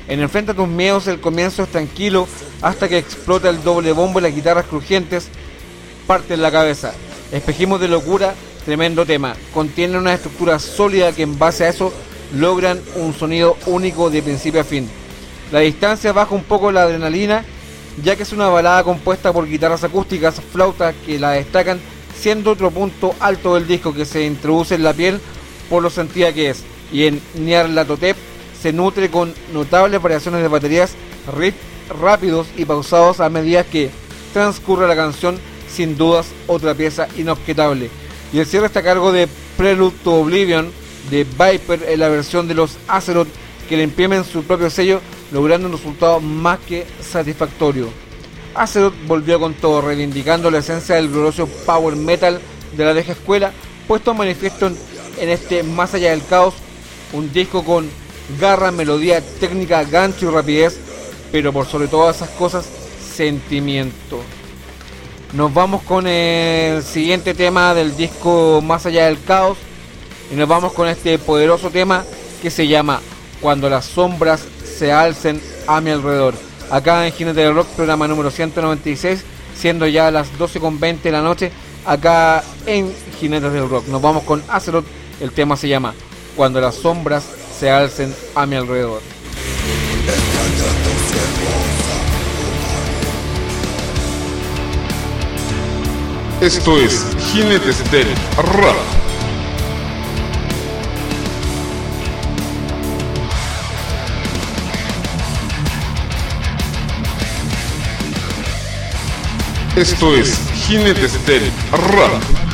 En Enfrenta tus miedos el comienzo es tranquilo hasta que explota el doble bombo y las guitarras crujientes parten la cabeza. Espejismos de locura, tremendo tema. Contiene una estructura sólida que en base a eso logran un sonido único de principio a fin. La distancia baja un poco la adrenalina ya que es una balada compuesta por guitarras acústicas, flautas que la destacan, siendo otro punto alto del disco que se introduce en la piel por lo sentida que es. Y en Nyarlathotep se nutre con notables variaciones de baterías, riffs rápidos y pausados a medida que transcurre la canción, sin dudas otra pieza inobjetable. Y el cierre está a cargo de Prelude to Oblivion de Viper en la versión de los Azeroth que le imprimen su propio sello, logrando un resultado más que satisfactorio. Azeroth volvió con todo, reivindicando la esencia del glorioso power metal de la vieja escuela, puesto a manifiesto en, en este Más allá del caos, un disco con garra, melodía, técnica, gancho y rapidez, pero por sobre todas esas cosas, sentimiento. Nos vamos con el siguiente tema del disco Más allá del caos y nos vamos con este poderoso tema que se llama Cuando las sombras se alcen a mi alrededor. Acá en Jinete del Rock, programa número 196, siendo ya las 12.20 de la noche, acá en Jinetes del Rock. Nos vamos con Azeroth, el tema se llama Cuando las sombras se alcen a mi alrededor. Esto es Jinetes del Rock. Esto es Jinetes del Rock.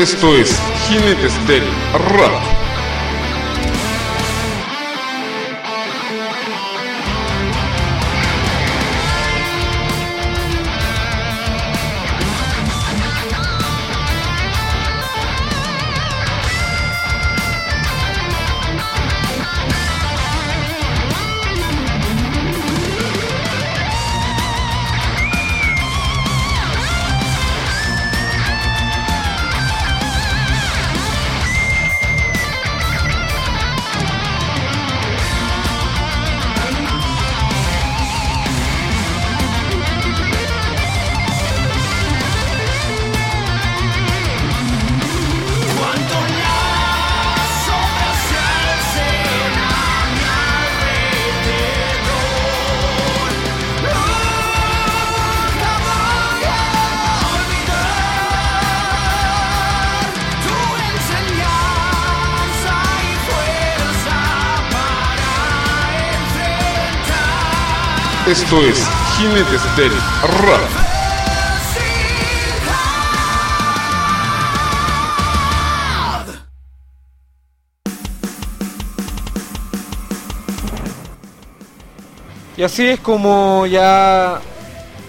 Esto es Jinetes del Rock. Esto es Jinetes del Rock. Y así es como ya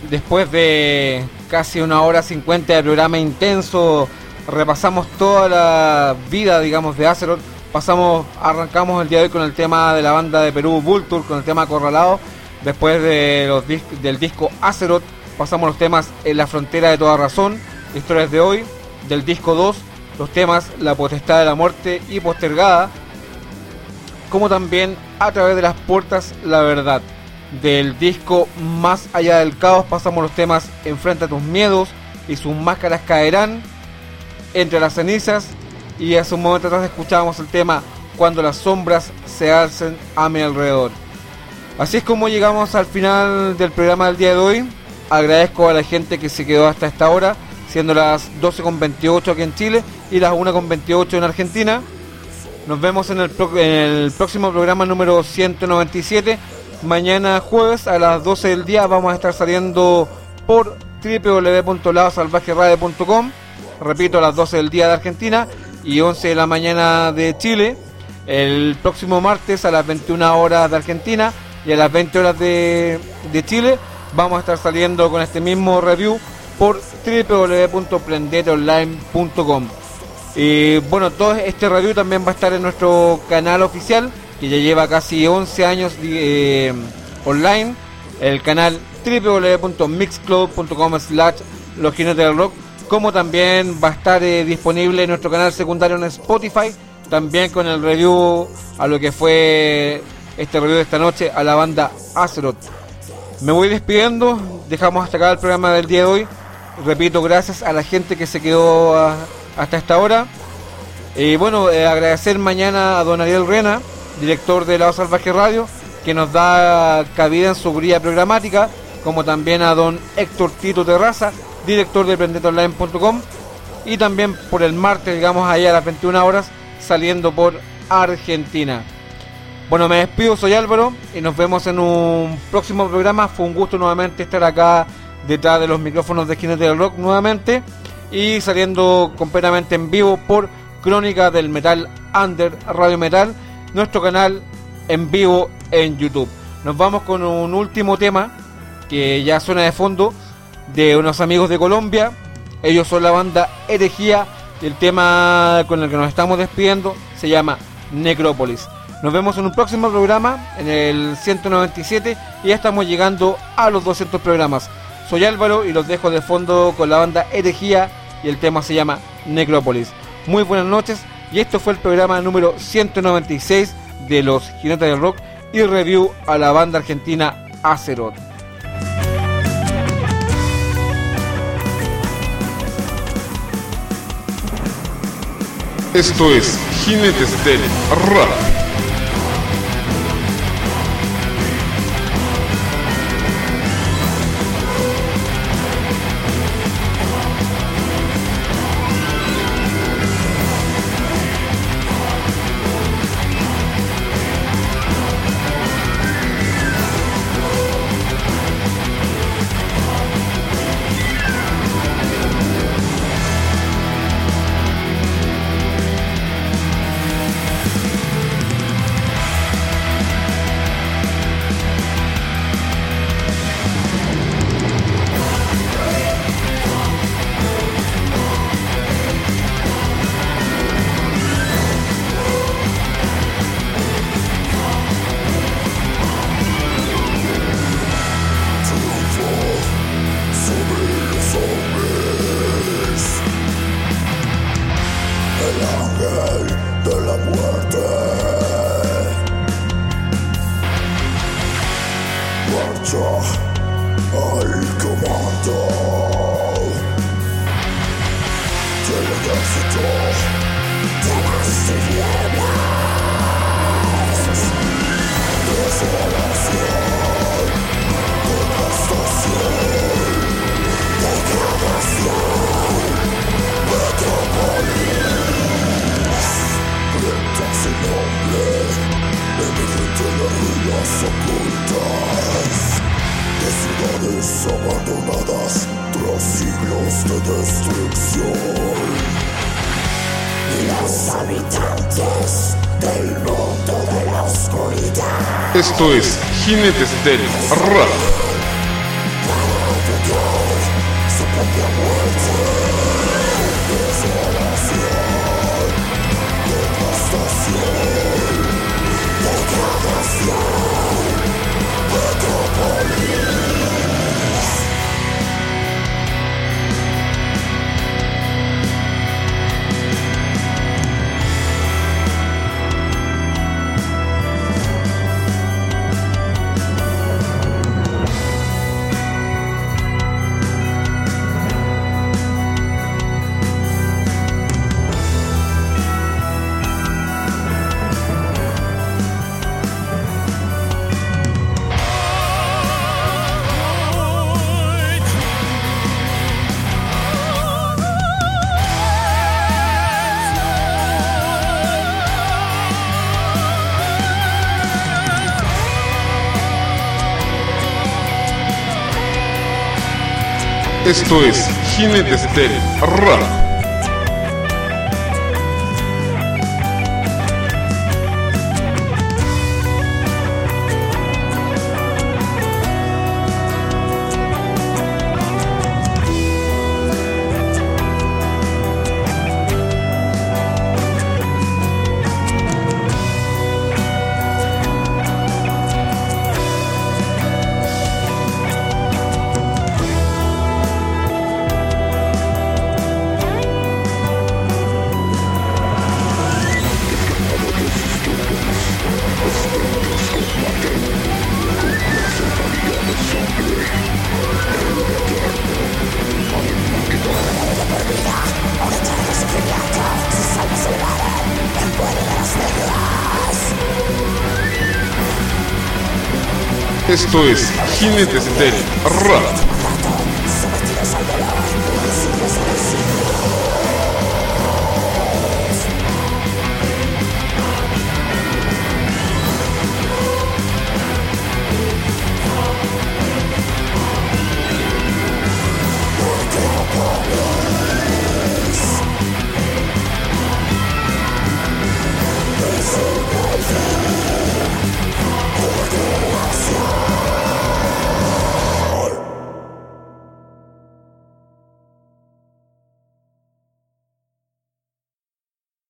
después de casi una hora cincuenta de programa intenso, repasamos toda la vida, digamos, de Azeroth. Pasamos, arrancamos el día de hoy con el tema de la banda de Perú, Vulture, con el tema Acorralado. Después del disco Azeroth, pasamos los temas En la frontera de toda razón, Historias de hoy, del disco 2, los temas La potestad de la muerte y Postergada, como también a través de las puertas la verdad. Del disco Más allá del caos pasamos los temas Enfrenta tus miedos y sus máscaras caerán, Entre las cenizas y hace un momento atrás escuchábamos el tema Cuando las sombras se alcen a mi alrededor. Así es como llegamos al final del programa del día de hoy. Agradezco a la gente que se quedó hasta esta hora, siendo las 12.28 aquí en Chile y las 1.28 en Argentina. Nos vemos en el, próximo programa número 197. Mañana jueves a las 12 del día vamos a estar saliendo por www.ladosalvajeradio.com. Repito, a las 12 del día de Argentina y 11 de la mañana de Chile. El próximo martes a las 21 horas de Argentina y a las 20 horas de, de Chile vamos a estar saliendo con este mismo review por www.prenderonline.com. Y bueno, todo este review también va a estar en nuestro canal oficial, que ya lleva casi 11 años eh, online, el canal www.mixclub.com slash los del rock, como también va a estar eh, disponible en nuestro canal secundario en Spotify, también con el review a lo que fue este review de esta noche a la banda Azeroth. Me voy despidiendo, dejamos hasta acá el programa del día de hoy. Repito, gracias a la gente que se quedó hasta esta hora. Y bueno, eh, agradecer mañana a don Ariel Rena, director de La Salvaje Radio, que nos da cabida en su grilla programática, como también a don Héctor Tito Terraza, director de prendetonline.com, y también por el martes, digamos, ahí a las 21 horas, saliendo por Argentina. Bueno, me despido, soy Álvaro y nos vemos en un próximo programa. Fue un gusto nuevamente estar acá detrás de los micrófonos de Jinete del Rock nuevamente y saliendo completamente en vivo por Crónica del Metal Under Radio Metal, nuestro canal en vivo en YouTube. Nos vamos con un último tema que ya suena de fondo de unos amigos de Colombia. Ellos son la banda Herejía y el tema con el que nos estamos despidiendo se llama Necrópolis. Nos vemos en un próximo programa, en el 197, y ya estamos llegando a los 200 programas. Soy Álvaro y los dejo de fondo con la banda Herejía y el tema se llama Necrópolis. Muy buenas noches y esto fue el programa número 196 de los Jinetes del Rock y review a la banda argentina Azeroth. Esto es Jinetes del Rock. Oscuridad. Esto es Jinetes del Esto es Jinetes del Rock. Esto es Jinetes del Rock.